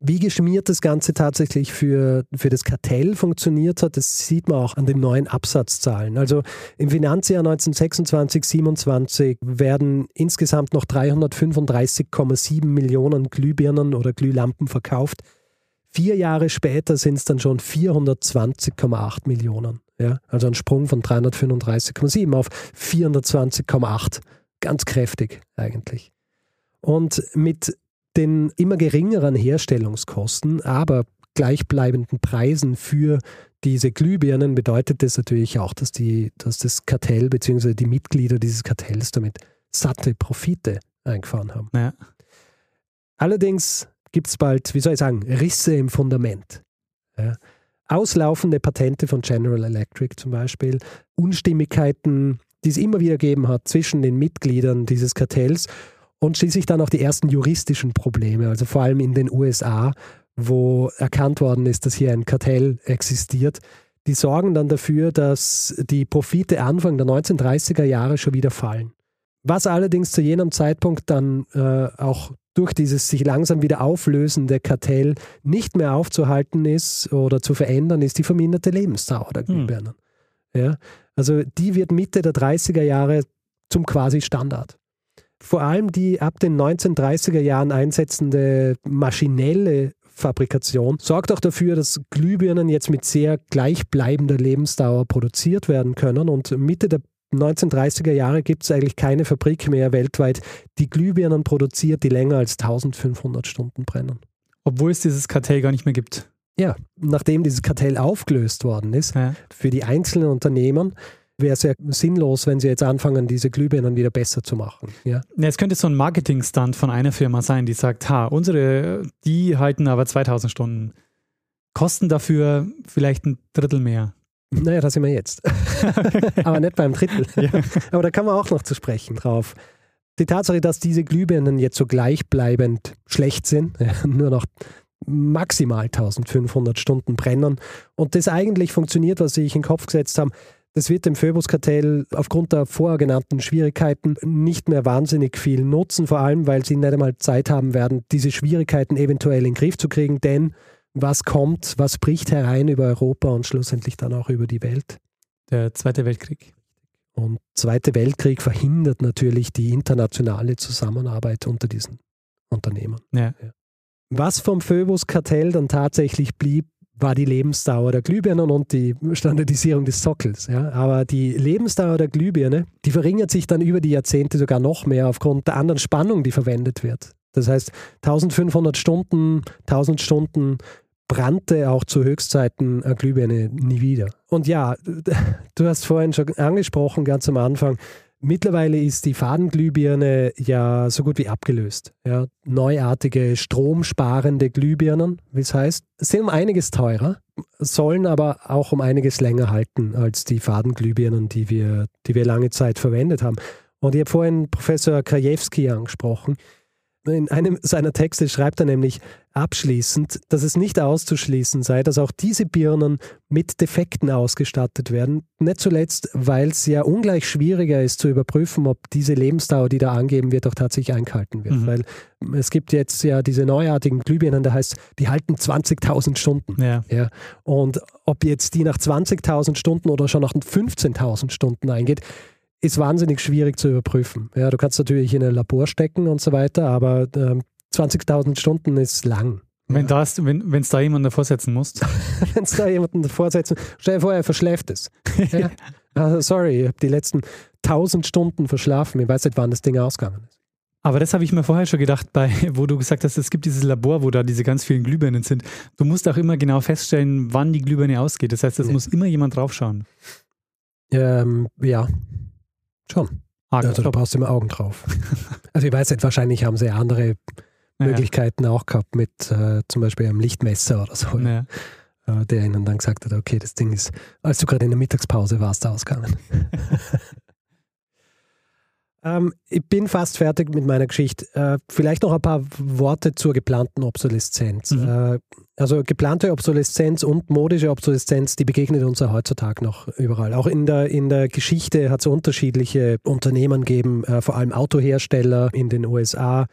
[SPEAKER 2] Wie geschmiert das Ganze tatsächlich für, für das Kartell funktioniert hat, das sieht man auch an den neuen Absatzzahlen. Also im Finanzjahr 1926, 27 werden insgesamt noch 335,7 Millionen Glühbirnen oder Glühlampen verkauft. Vier Jahre später sind es dann schon 420,8 Millionen. Ja? Also ein Sprung von 335,7 auf 420,8. Ganz kräftig eigentlich. Und mit den immer geringeren Herstellungskosten, aber gleichbleibenden Preisen für diese Glühbirnen bedeutet das natürlich auch, dass, die, dass das Kartell bzw. die Mitglieder dieses Kartells damit satte Profite eingefahren haben.
[SPEAKER 1] Ja.
[SPEAKER 2] Allerdings gibt es bald, wie soll ich sagen, Risse im Fundament. Ja. Auslaufende Patente von General Electric zum Beispiel, Unstimmigkeiten, die es immer wieder gegeben hat zwischen den Mitgliedern dieses Kartells und schließlich dann auch die ersten juristischen Probleme, also vor allem in den USA, wo erkannt worden ist, dass hier ein Kartell existiert. Die sorgen dann dafür, dass die Profite Anfang der 1930er Jahre schon wieder fallen. Was allerdings zu jenem Zeitpunkt dann äh, auch durch dieses sich langsam wieder auflösende Kartell nicht mehr aufzuhalten ist oder zu verändern, ist die verminderte Lebensdauer der Glühbirnen. Hm. Ja, also die wird Mitte der 30er Jahre zum quasi Standard. Vor allem die ab den 1930er Jahren einsetzende maschinelle Fabrikation sorgt auch dafür, dass Glühbirnen jetzt mit sehr gleichbleibender Lebensdauer produziert werden können. Und Mitte der 1930er Jahre gibt es eigentlich keine Fabrik mehr weltweit, die Glühbirnen produziert, die länger als 1500 Stunden brennen.
[SPEAKER 1] Obwohl es dieses Kartell gar nicht mehr gibt.
[SPEAKER 2] Ja, nachdem dieses Kartell aufgelöst worden ist,
[SPEAKER 1] Ja.
[SPEAKER 2] für die einzelnen Unternehmen wäre es ja sinnlos, wenn sie jetzt anfangen, diese Glühbirnen wieder besser zu machen. Ja,
[SPEAKER 1] Ja, es könnte so ein Marketing-Stunt von einer Firma sein, die sagt, ha, unsere, die halten aber 2000 Stunden, kosten dafür vielleicht ein Drittel mehr.
[SPEAKER 2] naja, da sind wir jetzt. Aber nicht beim Drittel.
[SPEAKER 1] Ja.
[SPEAKER 2] Aber da kann man auch noch zu sprechen drauf. die Tatsache, dass diese Glühbirnen jetzt so gleichbleibend schlecht sind, ja, nur noch maximal 1500 Stunden brennen und das eigentlich funktioniert, was sie sich in den Kopf gesetzt haben, das wird dem Phoebus-Kartell aufgrund der vorher genannten Schwierigkeiten nicht mehr wahnsinnig viel nutzen, vor allem weil sie nicht einmal Zeit haben werden, diese Schwierigkeiten eventuell in den Griff zu kriegen, denn was kommt, was bricht herein über Europa und schlussendlich dann auch über die Welt?
[SPEAKER 1] Der Zweite Weltkrieg.
[SPEAKER 2] Und Zweite Weltkrieg verhindert natürlich die internationale Zusammenarbeit unter diesen Unternehmen.
[SPEAKER 1] Ja.
[SPEAKER 2] Was vom Phoebus-Kartell dann tatsächlich blieb, war die Lebensdauer der Glühbirnen und die Standardisierung des Sockels. Ja. Aber die Lebensdauer der Glühbirne, die verringert sich dann über die Jahrzehnte sogar noch mehr aufgrund der anderen Spannung, die verwendet wird. Das heißt, 1500 Stunden, 1000 Stunden brannte auch zu Höchstzeiten eine Glühbirne nie wieder. Und ja, du hast vorhin schon angesprochen, ganz am Anfang, Mittlerweile ist die Fadenglühbirne ja so gut wie abgelöst. Ja, neuartige, stromsparende Glühbirnen, wie es heißt, sind um einiges teurer, sollen aber auch um einiges länger halten als die Fadenglühbirnen, die wir, die wir lange Zeit verwendet haben. Und ich habe vorhin Professor Krajewski angesprochen. In einem seiner Texte schreibt er nämlich abschließend, dass es nicht auszuschließen sei, dass auch diese Birnen mit Defekten ausgestattet werden. Nicht zuletzt, weil es ja ungleich schwieriger ist zu überprüfen, ob diese Lebensdauer, die da angeben wird, auch tatsächlich eingehalten wird. Mhm. Weil es gibt jetzt ja diese neuartigen Glühbirnen, da heißt, die halten 20.000 Stunden.
[SPEAKER 1] Ja.
[SPEAKER 2] ja. Und ob jetzt die nach 20.000 Stunden oder schon nach 15.000 Stunden eingeht, ist wahnsinnig schwierig zu überprüfen. Ja, du kannst natürlich in ein Labor stecken und so weiter, aber äh, 20.000 Stunden ist lang.
[SPEAKER 1] Wenn ja. es wenn, da jemanden davor setzen muss.
[SPEAKER 2] wenn es da jemanden davor setzen stell dir vor, er verschläft es. ja? also sorry, ich habe die letzten 1000 Stunden verschlafen. Ich weiß nicht, wann das Ding ausgegangen ist.
[SPEAKER 1] Aber das habe ich mir vorher schon gedacht, bei, wo du gesagt hast, es gibt dieses Labor, wo da diese ganz vielen Glühbirnen sind. Du musst auch immer genau feststellen, wann die Glühbirne ausgeht. Das heißt, es ja. muss immer jemand draufschauen.
[SPEAKER 2] Ähm, ja, Schon.
[SPEAKER 1] Ah,
[SPEAKER 2] also da brauchst du immer Augen drauf. also ich weiß nicht, wahrscheinlich haben sie andere Möglichkeiten ja. auch gehabt mit äh, zum Beispiel einem Lichtmesser oder so.
[SPEAKER 1] Ja.
[SPEAKER 2] Äh, der ihnen dann gesagt hat, okay, das Ding ist, als du gerade in der Mittagspause warst, ausgegangen. ähm, ich bin fast fertig mit meiner Geschichte. Äh, vielleicht noch ein paar Worte zur geplanten Obsoleszenz. Mhm. Äh, also geplante Obsoleszenz und modische Obsoleszenz, die begegnet uns ja heutzutage noch überall. Auch in der, in der Geschichte hat es unterschiedliche Unternehmen gegeben, äh, vor allem Autohersteller in den USA.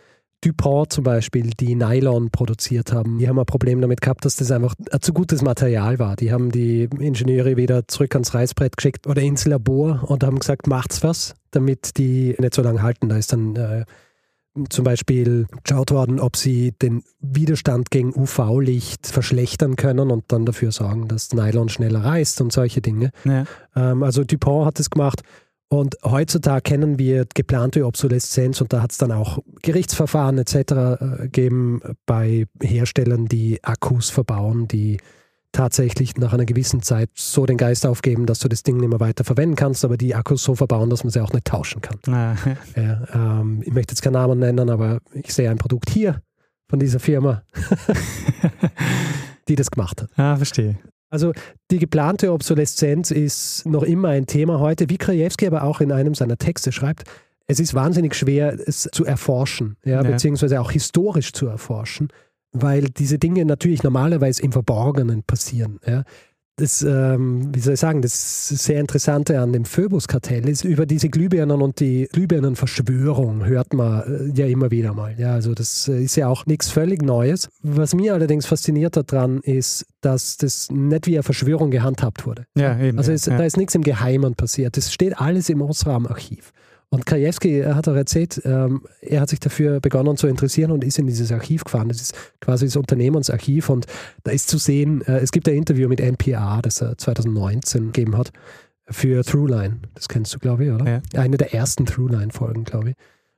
[SPEAKER 2] DuPont zum Beispiel, die Nylon produziert haben, die haben ein Problem damit gehabt, dass das einfach ein zu gutes Material war. Die haben die Ingenieure wieder zurück ans Reißbrett geschickt oder ins Labor und haben gesagt, macht's was, damit die nicht so lange halten. Da ist dann äh, zum Beispiel geschaut worden, ob sie den Widerstand gegen UV-Licht verschlechtern können und dann dafür sorgen, dass Nylon schneller reißt und solche Dinge.
[SPEAKER 1] Ja.
[SPEAKER 2] Ähm, also Dupont hat es gemacht. Und heutzutage kennen wir geplante Obsoleszenz und da hat es dann auch Gerichtsverfahren etc. Äh, gegeben bei Herstellern, die Akkus verbauen, die tatsächlich nach einer gewissen Zeit so den Geist aufgeben, dass du das Ding nicht mehr weiter verwenden kannst, aber die Akkus so verbauen, dass man sie auch nicht tauschen kann.
[SPEAKER 1] Ah.
[SPEAKER 2] Ja, ähm, ich möchte jetzt keinen Namen nennen, aber ich sehe ein Produkt hier von dieser Firma, die das gemacht hat.
[SPEAKER 1] Ah, verstehe.
[SPEAKER 2] Also die geplante Obsoleszenz ist noch immer ein Thema heute, wie Krajewski aber auch in einem seiner Texte schreibt. Es ist wahnsinnig schwer, es zu erforschen, ja, ja. beziehungsweise auch historisch zu erforschen weil diese Dinge natürlich normalerweise im Verborgenen passieren. Ja. Das, ähm, wie soll ich sagen, das sehr Interessante an dem Phoebus-Kartell ist, über diese Glühbirnen und die Glühbirnenverschwörung hört man äh, ja immer wieder mal. Ja, also das äh, ist ja auch nichts völlig Neues. Was mir allerdings fasziniert daran ist, dass das nicht wie eine Verschwörung gehandhabt wurde.
[SPEAKER 1] Ja, eben,
[SPEAKER 2] also es,
[SPEAKER 1] ja.
[SPEAKER 2] da ist nichts im Geheimen passiert. Das steht alles im Osram-Archiv. Und Krajewski hat auch erzählt, ähm, er hat sich dafür begonnen zu interessieren und ist in dieses Archiv gefahren. Das ist quasi das Unternehmensarchiv und da ist zu sehen, äh, es gibt ein Interview mit NPR, das er 2019 gegeben hat, für Throughline. Das kennst du, glaube ich, oder?
[SPEAKER 1] Ja.
[SPEAKER 2] Eine der ersten Throughline-Folgen, glaube ich.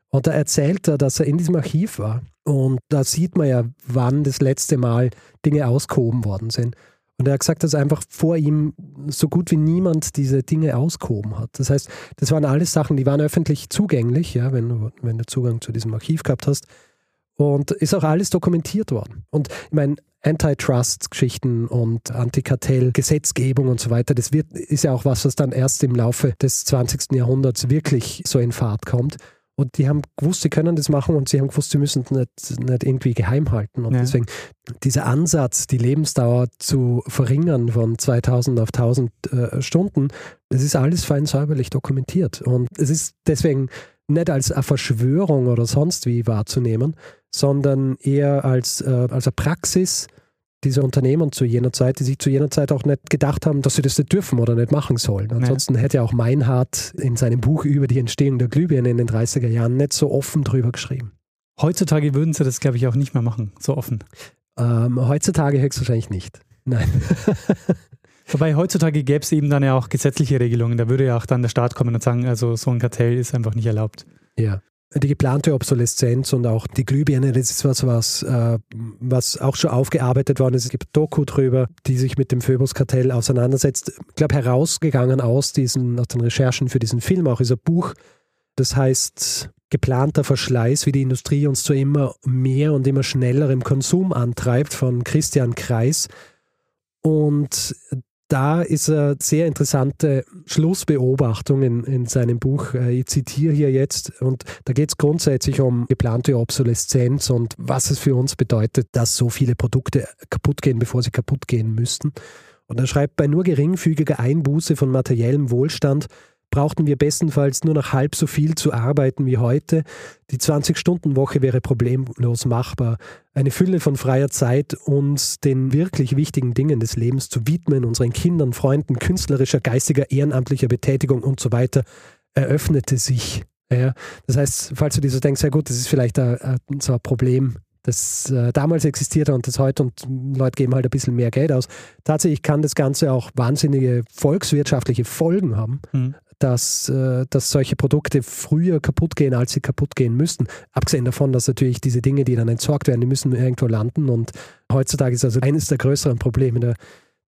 [SPEAKER 2] Und da erzählt er, dass er in diesem Archiv war. Und da sieht man ja, wann das letzte Mal Dinge ausgehoben worden sind. Und er hat gesagt, dass einfach vor ihm so gut wie niemand diese Dinge ausgehoben hat. Das heißt, das waren alles Sachen, die waren öffentlich zugänglich, ja, wenn du, wenn du Zugang zu diesem Archiv gehabt hast. Und ist auch alles dokumentiert worden. Und ich meine, Antitrust-Geschichten und Antikartell-Gesetzgebung und so weiter, das wird, ist ja auch was, was dann erst im Laufe des 20. Jahrhunderts wirklich so in Fahrt kommt. Und die haben gewusst, sie können das machen und sie haben gewusst, sie müssen es nicht, nicht irgendwie geheim halten. Und
[SPEAKER 1] Ja.
[SPEAKER 2] deswegen dieser Ansatz, die Lebensdauer zu verringern von 2000 auf 1000 äh, Stunden, das ist alles fein säuberlich dokumentiert. Und es ist deswegen nicht als eine Verschwörung oder sonst wie wahrzunehmen, sondern eher als, äh, als eine Praxis dieser Unternehmen zu jener Zeit, die sich zu jener Zeit auch nicht gedacht haben, dass sie das nicht dürfen oder nicht machen sollen. Ansonsten hätte auch Meinhardt in seinem Buch über die Entstehung der Glühbirne in den 30er Jahren nicht so offen drüber geschrieben.
[SPEAKER 1] Heutzutage würden sie das, glaube ich, auch nicht mehr machen, so offen.
[SPEAKER 2] Ähm, heutzutage höchstwahrscheinlich nicht. Nein.
[SPEAKER 1] Wobei heutzutage gäbe es eben dann ja auch gesetzliche Regelungen. Da würde ja auch dann der Staat kommen und sagen, also so ein Kartell ist einfach nicht erlaubt.
[SPEAKER 2] Ja. Die geplante Obsoleszenz und auch die Glühbirne, das ist was, was, äh, was auch schon aufgearbeitet worden ist. Es gibt Doku drüber, die sich mit dem Phoebus-Kartell auseinandersetzt. Ich glaube, herausgegangen aus diesen, aus den Recherchen für diesen Film auch ist ein Buch, das heißt Geplanter Verschleiß, wie die Industrie uns zu immer mehr und immer schnellerem Konsum antreibt, von Christian Kreis. Und da ist eine sehr interessante Schlussbeobachtung in, in seinem Buch. Äh, Ich zitiere hier jetzt, und da geht es grundsätzlich um geplante Obsoleszenz und was es für uns bedeutet, dass so viele Produkte kaputt gehen, bevor sie kaputt gehen müssten. Und er schreibt, bei nur geringfügiger Einbuße von materiellem Wohlstand brauchten wir bestenfalls nur noch halb so viel zu arbeiten wie heute. Die 20-Stunden-Woche wäre problemlos machbar. Eine Fülle von freier Zeit, uns den wirklich wichtigen Dingen des Lebens zu widmen, unseren Kindern, Freunden, künstlerischer, geistiger, ehrenamtlicher Betätigung und so weiter, eröffnete sich. Ja, das heißt, falls du dir so denkst, ja gut, das ist vielleicht ein, ein, so ein Problem, das äh, damals existierte und das heute und Leute geben halt ein bisschen mehr Geld aus. Tatsächlich kann das Ganze auch wahnsinnige volkswirtschaftliche Folgen haben,
[SPEAKER 1] Mhm.
[SPEAKER 2] Dass, äh, dass solche Produkte früher kaputt gehen, als sie kaputt gehen müssten. Abgesehen davon, dass natürlich diese Dinge, die dann entsorgt werden, die müssen irgendwo landen und heutzutage ist also eines der größeren Probleme der,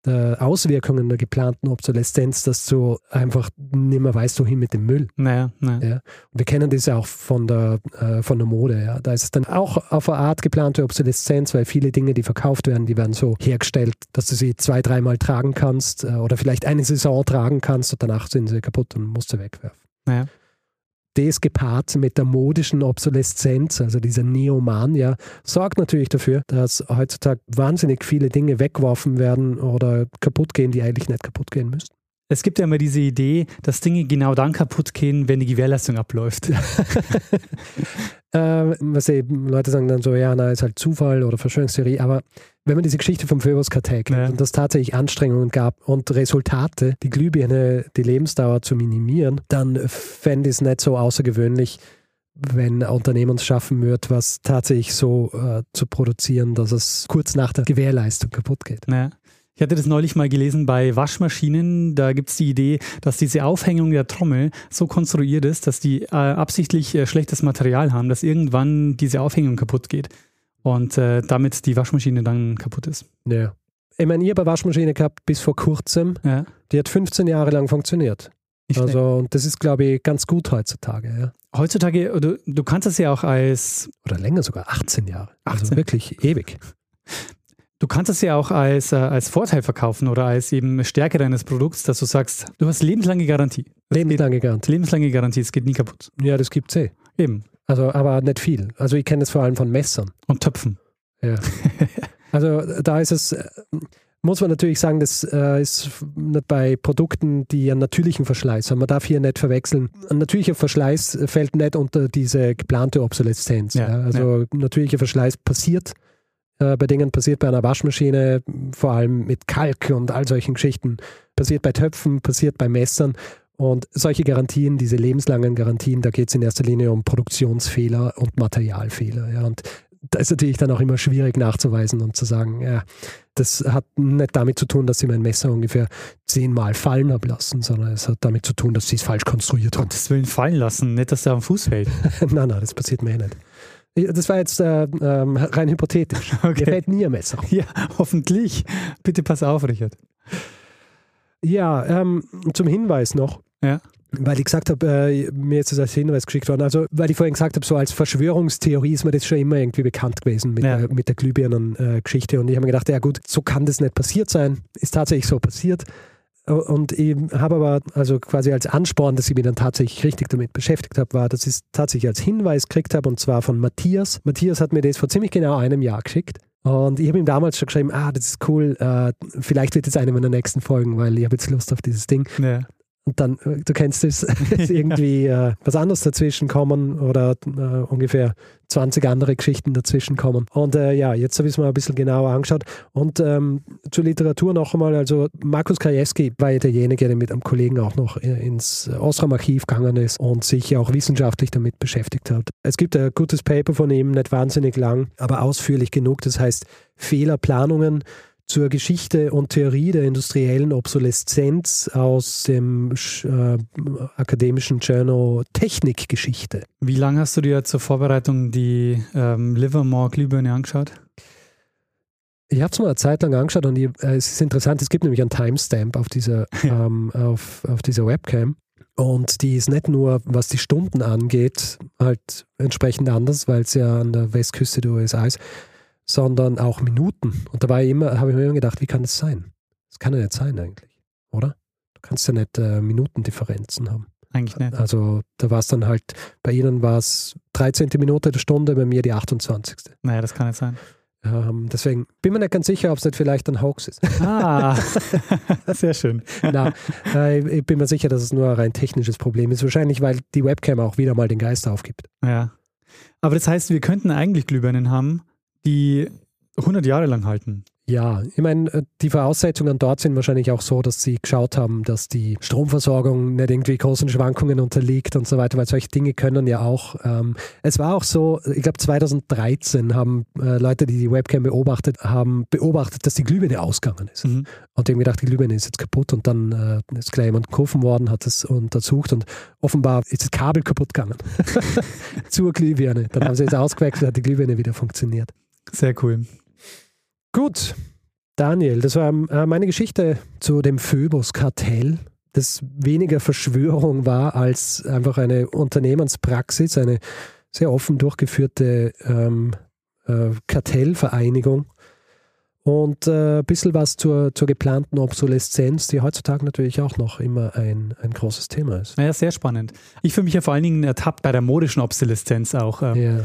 [SPEAKER 2] der Auswirkungen der geplanten Obsoleszenz, dass du einfach nicht mehr weißt, wohin mit dem Müll.
[SPEAKER 1] Naja, naja.
[SPEAKER 2] Ja. Wir kennen das ja auch von der, äh, von der Mode. Ja. Da ist es dann auch auf eine Art geplante Obsoleszenz, weil viele Dinge, die verkauft werden, die werden so hergestellt, dass du sie zwei, dreimal tragen kannst äh, oder vielleicht eine Saison tragen kannst und danach sind sie kaputt und musst sie wegwerfen.
[SPEAKER 1] naja.
[SPEAKER 2] Das gepaart mit der modischen Obsoleszenz, also dieser Neomania, sorgt natürlich dafür, dass heutzutage wahnsinnig viele Dinge weggeworfen werden oder kaputt gehen, die eigentlich nicht kaputt gehen müssten.
[SPEAKER 1] Es gibt ja immer diese Idee, dass Dinge genau dann kaputt gehen, wenn die Gewährleistung abläuft.
[SPEAKER 2] Äh, was eben, Leute sagen dann so, ja, na, ist halt Zufall oder Verschwörungstheorie, aber wenn man diese Geschichte vom Phoebus-Kartell kennt
[SPEAKER 1] Ja.
[SPEAKER 2] und dass tatsächlich Anstrengungen gab und Resultate, die Glühbirne, die Lebensdauer zu minimieren, dann fände ich es nicht so außergewöhnlich, wenn ein Unternehmen es schaffen wird, was tatsächlich so äh, zu produzieren, dass es kurz nach der Gewährleistung kaputt geht.
[SPEAKER 1] Naja. Ich hatte das neulich mal gelesen bei Waschmaschinen. Da gibt es die Idee, dass diese Aufhängung der Trommel so konstruiert ist, dass die äh, absichtlich äh, schlechtes Material haben, dass irgendwann diese Aufhängung kaputt geht und äh, damit die Waschmaschine dann kaputt ist.
[SPEAKER 2] Ja. Ich meine, ich habe eine Waschmaschine gehabt bis vor kurzem,
[SPEAKER 1] Ja,
[SPEAKER 2] die hat 15 Jahre lang funktioniert.
[SPEAKER 1] schlecht.
[SPEAKER 2] Also, und das ist, glaube ich, ganz gut heutzutage. Ja.
[SPEAKER 1] Heutzutage, du, du kannst das ja auch als
[SPEAKER 2] Oder länger sogar, 18 Jahre.
[SPEAKER 1] 18.
[SPEAKER 2] Also wirklich ewig.
[SPEAKER 1] Du kannst es ja auch als, äh, als Vorteil verkaufen oder als eben Stärke deines Produkts, dass du sagst, du hast lebenslange Garantie. Das
[SPEAKER 2] Lebenslange Garantie.
[SPEAKER 1] Lebenslange Garantie, es geht nie kaputt.
[SPEAKER 2] Ja, das gibt es eh.
[SPEAKER 1] Eben.
[SPEAKER 2] Also, aber nicht viel. Also ich kenne es vor allem von Messern.
[SPEAKER 1] Und Töpfen.
[SPEAKER 2] Ja. also da ist es, äh, muss man natürlich sagen, das äh, ist nicht bei Produkten, die einen natürlichen Verschleiß haben. Man darf hier nicht verwechseln. Ein natürlicher Verschleiß fällt nicht unter diese geplante Obsoleszenz.
[SPEAKER 1] Ja,
[SPEAKER 2] Ja, also natürlicher Verschleiß passiert äh, bei Dingen, passiert bei einer Waschmaschine, vor allem mit Kalk und all solchen Geschichten, passiert bei Töpfen, passiert bei Messern. Und solche Garantien, diese lebenslangen Garantien, da geht es in erster Linie um Produktionsfehler und Materialfehler. Ja. Und da ist natürlich dann auch immer schwierig nachzuweisen und zu sagen, ja, das hat nicht damit zu tun, dass sie mein Messer ungefähr zehnmal fallen haben lassen, sondern es hat damit zu tun, dass sie es falsch konstruiert haben.
[SPEAKER 1] Gottes Willen fallen lassen, nicht, dass der am Fuß fällt.
[SPEAKER 2] nein, nein, das passiert mir eh nicht. Das war jetzt äh, ähm, rein hypothetisch. Mir fällt nie ein Messer.
[SPEAKER 1] Ja, hoffentlich. Bitte pass auf, Richard.
[SPEAKER 2] Ja, ähm, zum Hinweis noch.
[SPEAKER 1] Ja.
[SPEAKER 2] Weil ich gesagt habe, äh, mir ist das als Hinweis geschickt worden. Also, weil ich vorhin gesagt habe, so als Verschwörungstheorie ist mir das schon immer irgendwie bekannt gewesen mit,
[SPEAKER 1] Ja.
[SPEAKER 2] der, mit der Glühbirnen-Geschichte. Und ich habe mir gedacht, ja gut, so kann das nicht passiert sein. Ist tatsächlich so passiert. Und ich habe aber, also quasi als Ansporn, dass ich mich dann tatsächlich richtig damit beschäftigt habe, war, dass ich es tatsächlich als Hinweis gekriegt habe und zwar von Matthias. Matthias hat mir das vor ziemlich genau einem Jahr geschickt. Und ich habe ihm damals schon geschrieben, ah, das ist cool, äh, vielleicht wird es eine meiner nächsten Folgen, weil ich habe jetzt Lust auf dieses Ding.
[SPEAKER 1] Ja.
[SPEAKER 2] Und dann, äh, du kennst es, ist irgendwie äh, was anderes dazwischen kommen oder äh, ungefähr 20 andere Geschichten dazwischen kommen. Und äh, ja, jetzt habe ich es mal ein bisschen genauer angeschaut. Und ähm, zur Literatur noch einmal, also Markus Krajewski war ja derjenige, der mit einem Kollegen auch noch äh, ins Osram-Archiv gegangen ist und sich auch wissenschaftlich damit beschäftigt hat. Es gibt ein gutes Paper von ihm, nicht wahnsinnig lang, aber ausführlich genug. Das heißt Fehlerplanungen zur Geschichte und Theorie der industriellen Obsoleszenz aus dem äh, akademischen Journal Technikgeschichte.
[SPEAKER 1] Wie lange hast du dir zur Vorbereitung die ähm, Livermore Glühbirne angeschaut?
[SPEAKER 2] Ich habe es mal eine Zeit lang angeschaut und ich, äh, es ist interessant, es gibt nämlich einen Timestamp auf dieser, ähm, auf, auf dieser Webcam. Und die ist nicht nur, was die Stunden angeht, halt entsprechend anders, weil es ja an der Westküste der USA ist, sondern auch Minuten. Und dabei immer, habe ich mir immer gedacht, wie kann das sein? Das kann ja nicht sein eigentlich, oder? Du kannst ja nicht äh, Minutendifferenzen haben.
[SPEAKER 1] Eigentlich nicht.
[SPEAKER 2] Also da war es dann halt, bei Ihnen war es 13. Minute der Stunde, bei mir die 28.
[SPEAKER 1] Naja, das kann nicht sein.
[SPEAKER 2] Ähm, deswegen bin mir nicht ganz sicher, ob es nicht vielleicht ein Hoax ist.
[SPEAKER 1] Ah, sehr schön.
[SPEAKER 2] Na, äh, ich bin mir sicher, dass es nur ein rein technisches Problem ist. Wahrscheinlich, weil die Webcam auch wieder mal den Geist aufgibt.
[SPEAKER 1] Ja. Aber das heißt, wir könnten eigentlich Glühbirnen haben, die 100 Jahre lang halten.
[SPEAKER 2] Ja, ich meine, äh, die Voraussetzungen dort sind wahrscheinlich auch so, dass sie geschaut haben, dass die Stromversorgung nicht irgendwie großen Schwankungen unterliegt und so weiter, weil solche Dinge können ja auch. Ähm, es war auch so, ich glaube 2013 haben äh, Leute, die die Webcam beobachtet haben, beobachtet, dass die Glühbirne ausgegangen ist. Mhm. Und die haben gedacht, die Glühbirne ist jetzt kaputt und dann äh, ist gleich jemand gerufen worden, hat es untersucht und offenbar ist das Kabel kaputt gegangen zur Glühbirne. Dann haben sie es ausgewechselt, hat die Glühbirne wieder funktioniert.
[SPEAKER 1] Sehr cool.
[SPEAKER 2] Gut, Daniel, das war äh, meine Geschichte zu dem Phoebus-Kartell, das weniger Verschwörung war als einfach eine Unternehmenspraxis, eine sehr offen durchgeführte ähm, äh, Kartellvereinigung. Und äh, ein bisschen was zur, zur geplanten Obsoleszenz, die heutzutage natürlich auch noch immer ein, ein großes Thema ist.
[SPEAKER 1] Naja, sehr spannend. Ich fühle mich ja vor allen Dingen ertappt bei der modischen Obsoleszenz auch. Ähm, ja.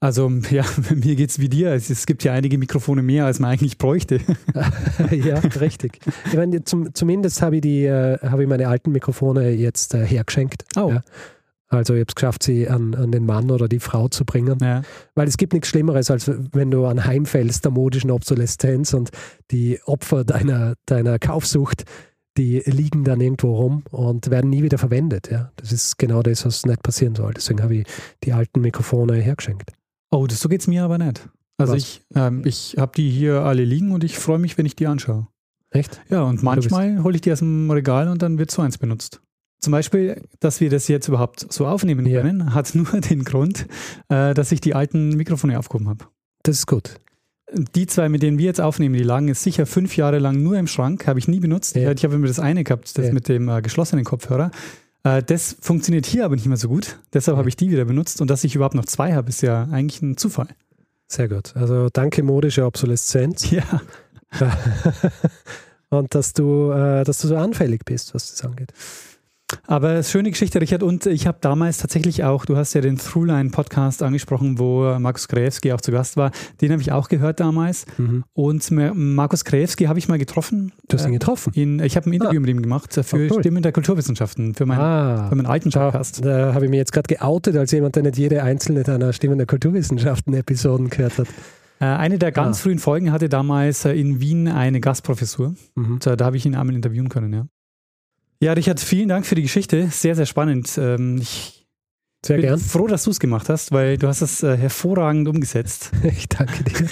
[SPEAKER 1] Also ja, mir geht es wie dir. Es, gibt ja einige Mikrofone mehr, als man eigentlich bräuchte.
[SPEAKER 2] ja, richtig. Ich meine, zum, zumindest habe ich, äh, hab ich meine alten Mikrofone jetzt äh, hergeschenkt. Oh. Ja. Also ich habe es geschafft, sie an, an den Mann oder die Frau zu bringen. Ja. Weil es gibt nichts Schlimmeres, als wenn du anheimfällst der modischen Obsoleszenz und die Opfer deiner, deiner Kaufsucht, die liegen dann irgendwo rum und werden nie wieder verwendet. Ja. Das ist genau das, was nicht passieren soll. Deswegen habe ich die alten Mikrofone hergeschenkt.
[SPEAKER 1] Oh, das, so geht es mir aber nicht. Also Was? ich, ähm, ich habe die hier alle liegen und ich freue mich, wenn ich die anschaue.
[SPEAKER 2] Echt?
[SPEAKER 1] Ja, und manchmal hole ich die aus dem Regal und dann wird so eins benutzt. Zum Beispiel, dass wir das jetzt überhaupt so aufnehmen können, ja. hat nur den Grund, äh, dass ich die alten Mikrofone aufgehoben habe.
[SPEAKER 2] Das ist gut.
[SPEAKER 1] Die zwei, mit denen wir jetzt aufnehmen, die lagen jetzt sicher fünf Jahre lang nur im Schrank, habe ich nie benutzt. Ja. Ich habe immer das eine gehabt, das ja. mit dem äh, geschlossenen Kopfhörer. Äh, das funktioniert hier aber nicht mehr so gut. Deshalb habe ich die wieder benutzt. Und dass ich überhaupt noch zwei habe, ist ja eigentlich ein Zufall.
[SPEAKER 2] Sehr gut. Also danke modische Obsoleszenz.
[SPEAKER 1] Ja.
[SPEAKER 2] Und dass du, äh, dass du so anfällig bist, was das angeht.
[SPEAKER 1] Aber schöne Geschichte, Richard. Und ich habe damals tatsächlich auch, du hast ja den Throughline-Podcast angesprochen, wo Markus Krajewski auch zu Gast war. Den habe ich auch gehört damals. Mhm. Und Markus Krajewski habe ich mal getroffen.
[SPEAKER 2] Du hast ihn äh, getroffen?
[SPEAKER 1] In, ich habe ein Interview ah. mit ihm gemacht für oh, cool. Stimmen der Kulturwissenschaften, für, mein, ah. für meinen alten Podcast.
[SPEAKER 2] Da, da habe ich mich jetzt gerade geoutet als jemand, der nicht jede einzelne deiner Stimmen der Kulturwissenschaften-Episoden gehört hat.
[SPEAKER 1] Äh, eine der ganz ah. frühen Folgen hatte damals äh, in Wien eine Gastprofessur. Mhm. Da, da habe ich ihn einmal interviewen können, ja. Ja, Richard, vielen Dank für die Geschichte. Sehr, sehr spannend. Ähm, ich sehr bin gern. froh, dass du es gemacht hast, weil du hast es äh, hervorragend umgesetzt.
[SPEAKER 2] Ich danke dir.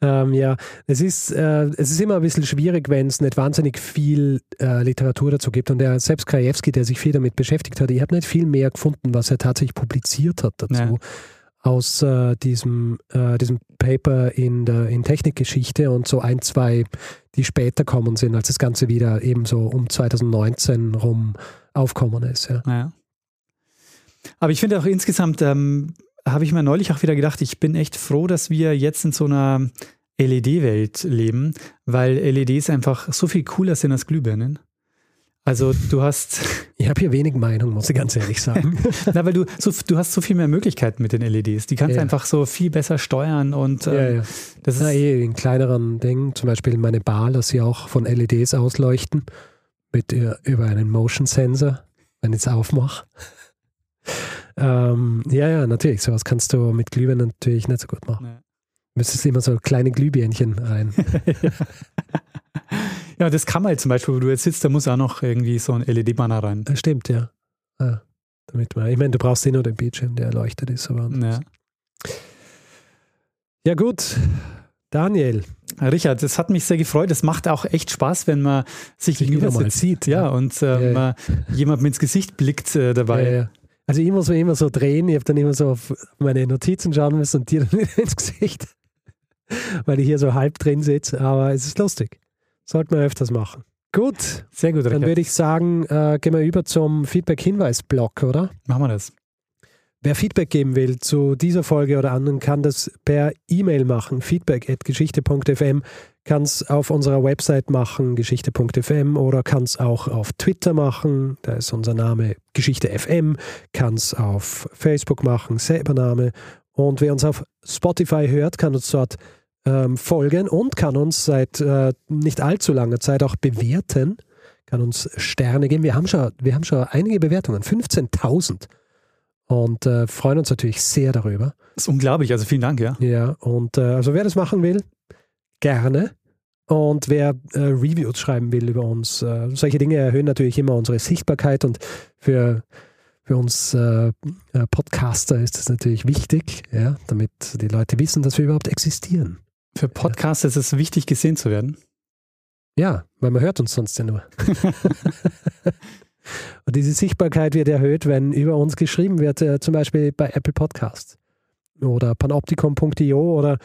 [SPEAKER 2] ähm, ja, es ist, äh, es ist immer ein bisschen schwierig, wenn es nicht wahnsinnig viel äh, Literatur dazu gibt. Und der selbst Krajewski, der sich viel damit beschäftigt hat, ich habe nicht viel mehr gefunden, was er tatsächlich publiziert hat dazu. Ja aus diesem, äh, diesem Paper in der in Technikgeschichte und so ein, zwei, die später kommen sind, als das Ganze wieder eben so um 2019 rum aufkommen ist. Ja.
[SPEAKER 1] ja. Aber ich finde auch insgesamt, ähm, habe ich mir neulich auch wieder gedacht, ich bin echt froh, dass wir jetzt in so einer LED-Welt leben, weil LEDs einfach so viel cooler sind als Glühbirnen. Also du hast.
[SPEAKER 2] Ich habe hier wenig Meinung, muss ich ganz ehrlich sagen.
[SPEAKER 1] Na, weil du so, du hast so viel mehr Möglichkeiten mit den LEDs. Die kannst du
[SPEAKER 2] Ja.
[SPEAKER 1] einfach so viel besser steuern und ähm,
[SPEAKER 2] ja, ja.
[SPEAKER 1] das ist
[SPEAKER 2] Na, eh, in kleineren Dingen, zum Beispiel meine Bar, dass sie auch von LEDs ausleuchten, mit äh, über einen Motion Sensor, wenn ich es aufmache. ähm, ja, ja, natürlich, sowas kannst du mit Glühbirnen natürlich nicht so gut machen.
[SPEAKER 1] Ja.
[SPEAKER 2] Müsstest immer so kleine Glühbirnchen rein.
[SPEAKER 1] ja, das kann man halt zum Beispiel, wo du jetzt sitzt, da muss auch noch irgendwie so ein LED-Banner rein.
[SPEAKER 2] Das stimmt, ja. ja damit man, ich meine, du brauchst eh nur den Bildschirm, der erleuchtet ist. Aber
[SPEAKER 1] Ja.
[SPEAKER 2] ja, gut. Daniel,
[SPEAKER 1] Richard, es hat mich sehr gefreut. Es macht auch echt Spaß, wenn man sich gegenüber
[SPEAKER 2] sieht,
[SPEAKER 1] Ja,
[SPEAKER 2] ja.
[SPEAKER 1] und äh,
[SPEAKER 2] ja.
[SPEAKER 1] man jemandem ins Gesicht blickt äh, dabei.
[SPEAKER 2] Also ich muss mir immer so drehen, ich habe dann immer so auf meine Notizen schauen müssen und dir dann wieder ins Gesicht, weil ich hier so halb drin sitze, aber es ist lustig. Sollten wir öfters machen. Gut,
[SPEAKER 1] Sehr gut,
[SPEAKER 2] dann
[SPEAKER 1] Richard.
[SPEAKER 2] würde ich sagen, äh, gehen wir über zum Feedback-Hinweis-Block, oder?
[SPEAKER 1] Machen wir das.
[SPEAKER 2] Wer Feedback geben will zu dieser Folge oder anderen, kann das per E-Mail machen. Feedback.geschichte.fm kann es auf unserer Website machen, geschichte.fm oder kann es auch auf Twitter machen. Da ist unser Name Geschichte FM. Kann es auf Facebook machen, selber Name. Und wer uns auf Spotify hört, kann uns dort ähm, folgen und kann uns seit äh, nicht allzu langer Zeit auch bewerten. Kann uns Sterne geben. Wir haben schon, wir haben schon einige Bewertungen, 15.000 und äh, freuen uns natürlich sehr darüber.
[SPEAKER 1] Das ist unglaublich, also vielen Dank, ja.
[SPEAKER 2] Ja, und äh, also wer das machen will, gerne. Und wer äh, Reviews schreiben will über uns, äh, solche Dinge erhöhen natürlich immer unsere Sichtbarkeit und für, für uns äh, äh, Podcaster ist das natürlich wichtig, ja, damit die Leute wissen, dass wir überhaupt existieren.
[SPEAKER 1] Für Podcasts ist es wichtig, gesehen zu werden.
[SPEAKER 2] Ja, weil man hört uns sonst ja nur. Und diese Sichtbarkeit wird erhöht, wenn über uns geschrieben wird, äh, zum Beispiel bei Apple Podcasts oder panopticon.io oder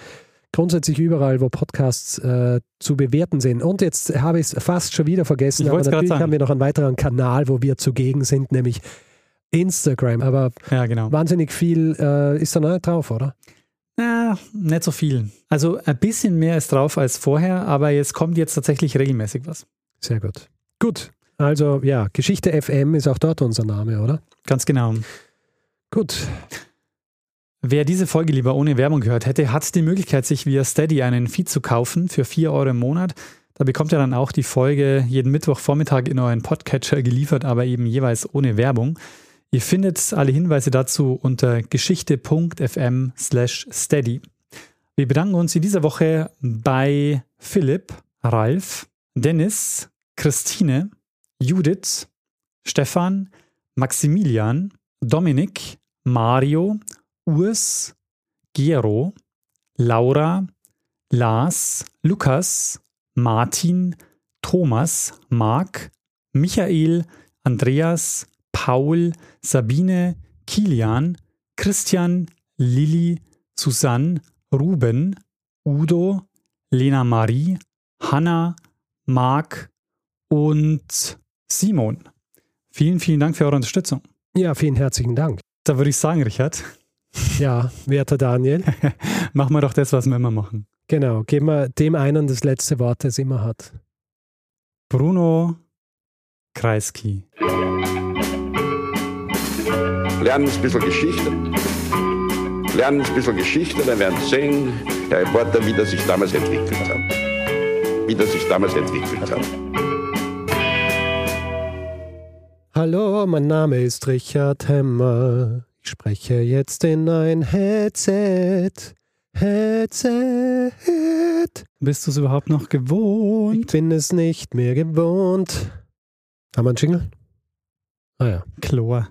[SPEAKER 2] grundsätzlich überall, wo Podcasts äh, zu bewerten sind. Und jetzt habe ich es fast schon wieder vergessen,
[SPEAKER 1] Ich
[SPEAKER 2] aber natürlich haben wir noch einen weiteren Kanal, wo wir zugegen sind, nämlich Instagram. Aber
[SPEAKER 1] Ja, genau.
[SPEAKER 2] wahnsinnig viel äh, ist da noch nicht drauf, oder?
[SPEAKER 1] Ja, nicht so viel. Also ein bisschen mehr ist drauf als vorher, aber jetzt kommt jetzt tatsächlich regelmäßig was.
[SPEAKER 2] Sehr gut. Gut. Also ja, Geschichte FM ist auch dort unser Name, oder?
[SPEAKER 1] Ganz genau.
[SPEAKER 2] Gut.
[SPEAKER 1] Wer diese Folge lieber ohne Werbung gehört hätte, hat die Möglichkeit, sich via Steady einen Feed zu kaufen für 4 Euro im Monat. Da bekommt ihr dann auch die Folge jeden Mittwochvormittag in euren Podcatcher geliefert, aber eben jeweils ohne Werbung. Ihr findet alle Hinweise dazu unter geschichte.fm slash steady. Wir bedanken uns in dieser Woche bei Philipp, Ralf, Dennis, Christine, Judith, Stefan, Maximilian, Dominik, Mario, Urs, Gero, Laura, Lars, Lukas, Martin, Thomas, Marc, Michael, Andreas, Paul, Sabine, Kilian, Christian, Lilly, Susanne, Ruben, Udo, Lena Marie, Hanna, Marc und Simon. Vielen, vielen Dank für eure Unterstützung.
[SPEAKER 2] Ja, vielen herzlichen Dank.
[SPEAKER 1] Da würde ich sagen, Richard,
[SPEAKER 2] Ja, werter Daniel.
[SPEAKER 1] machen wir doch das, was wir immer machen.
[SPEAKER 2] Genau, geben wir dem einen das letzte Wort, das er immer hat.
[SPEAKER 1] Bruno Kreisky.
[SPEAKER 3] Lernen ein bisschen Geschichte. Lernen ein bisschen Geschichte, dann werden Sie sehen, Herr Reporter, wie das sich damals entwickelt hat. Wie das sich damals entwickelt hat.
[SPEAKER 2] Hallo, mein Name ist Richard Hemmer. Ich spreche jetzt in ein Headset. Headset.
[SPEAKER 1] Bist du es überhaupt noch
[SPEAKER 2] Ich
[SPEAKER 1] gewohnt?
[SPEAKER 2] bin es nicht mehr gewohnt. Haben wir einen Jingle? Ah ja.
[SPEAKER 1] Chlor.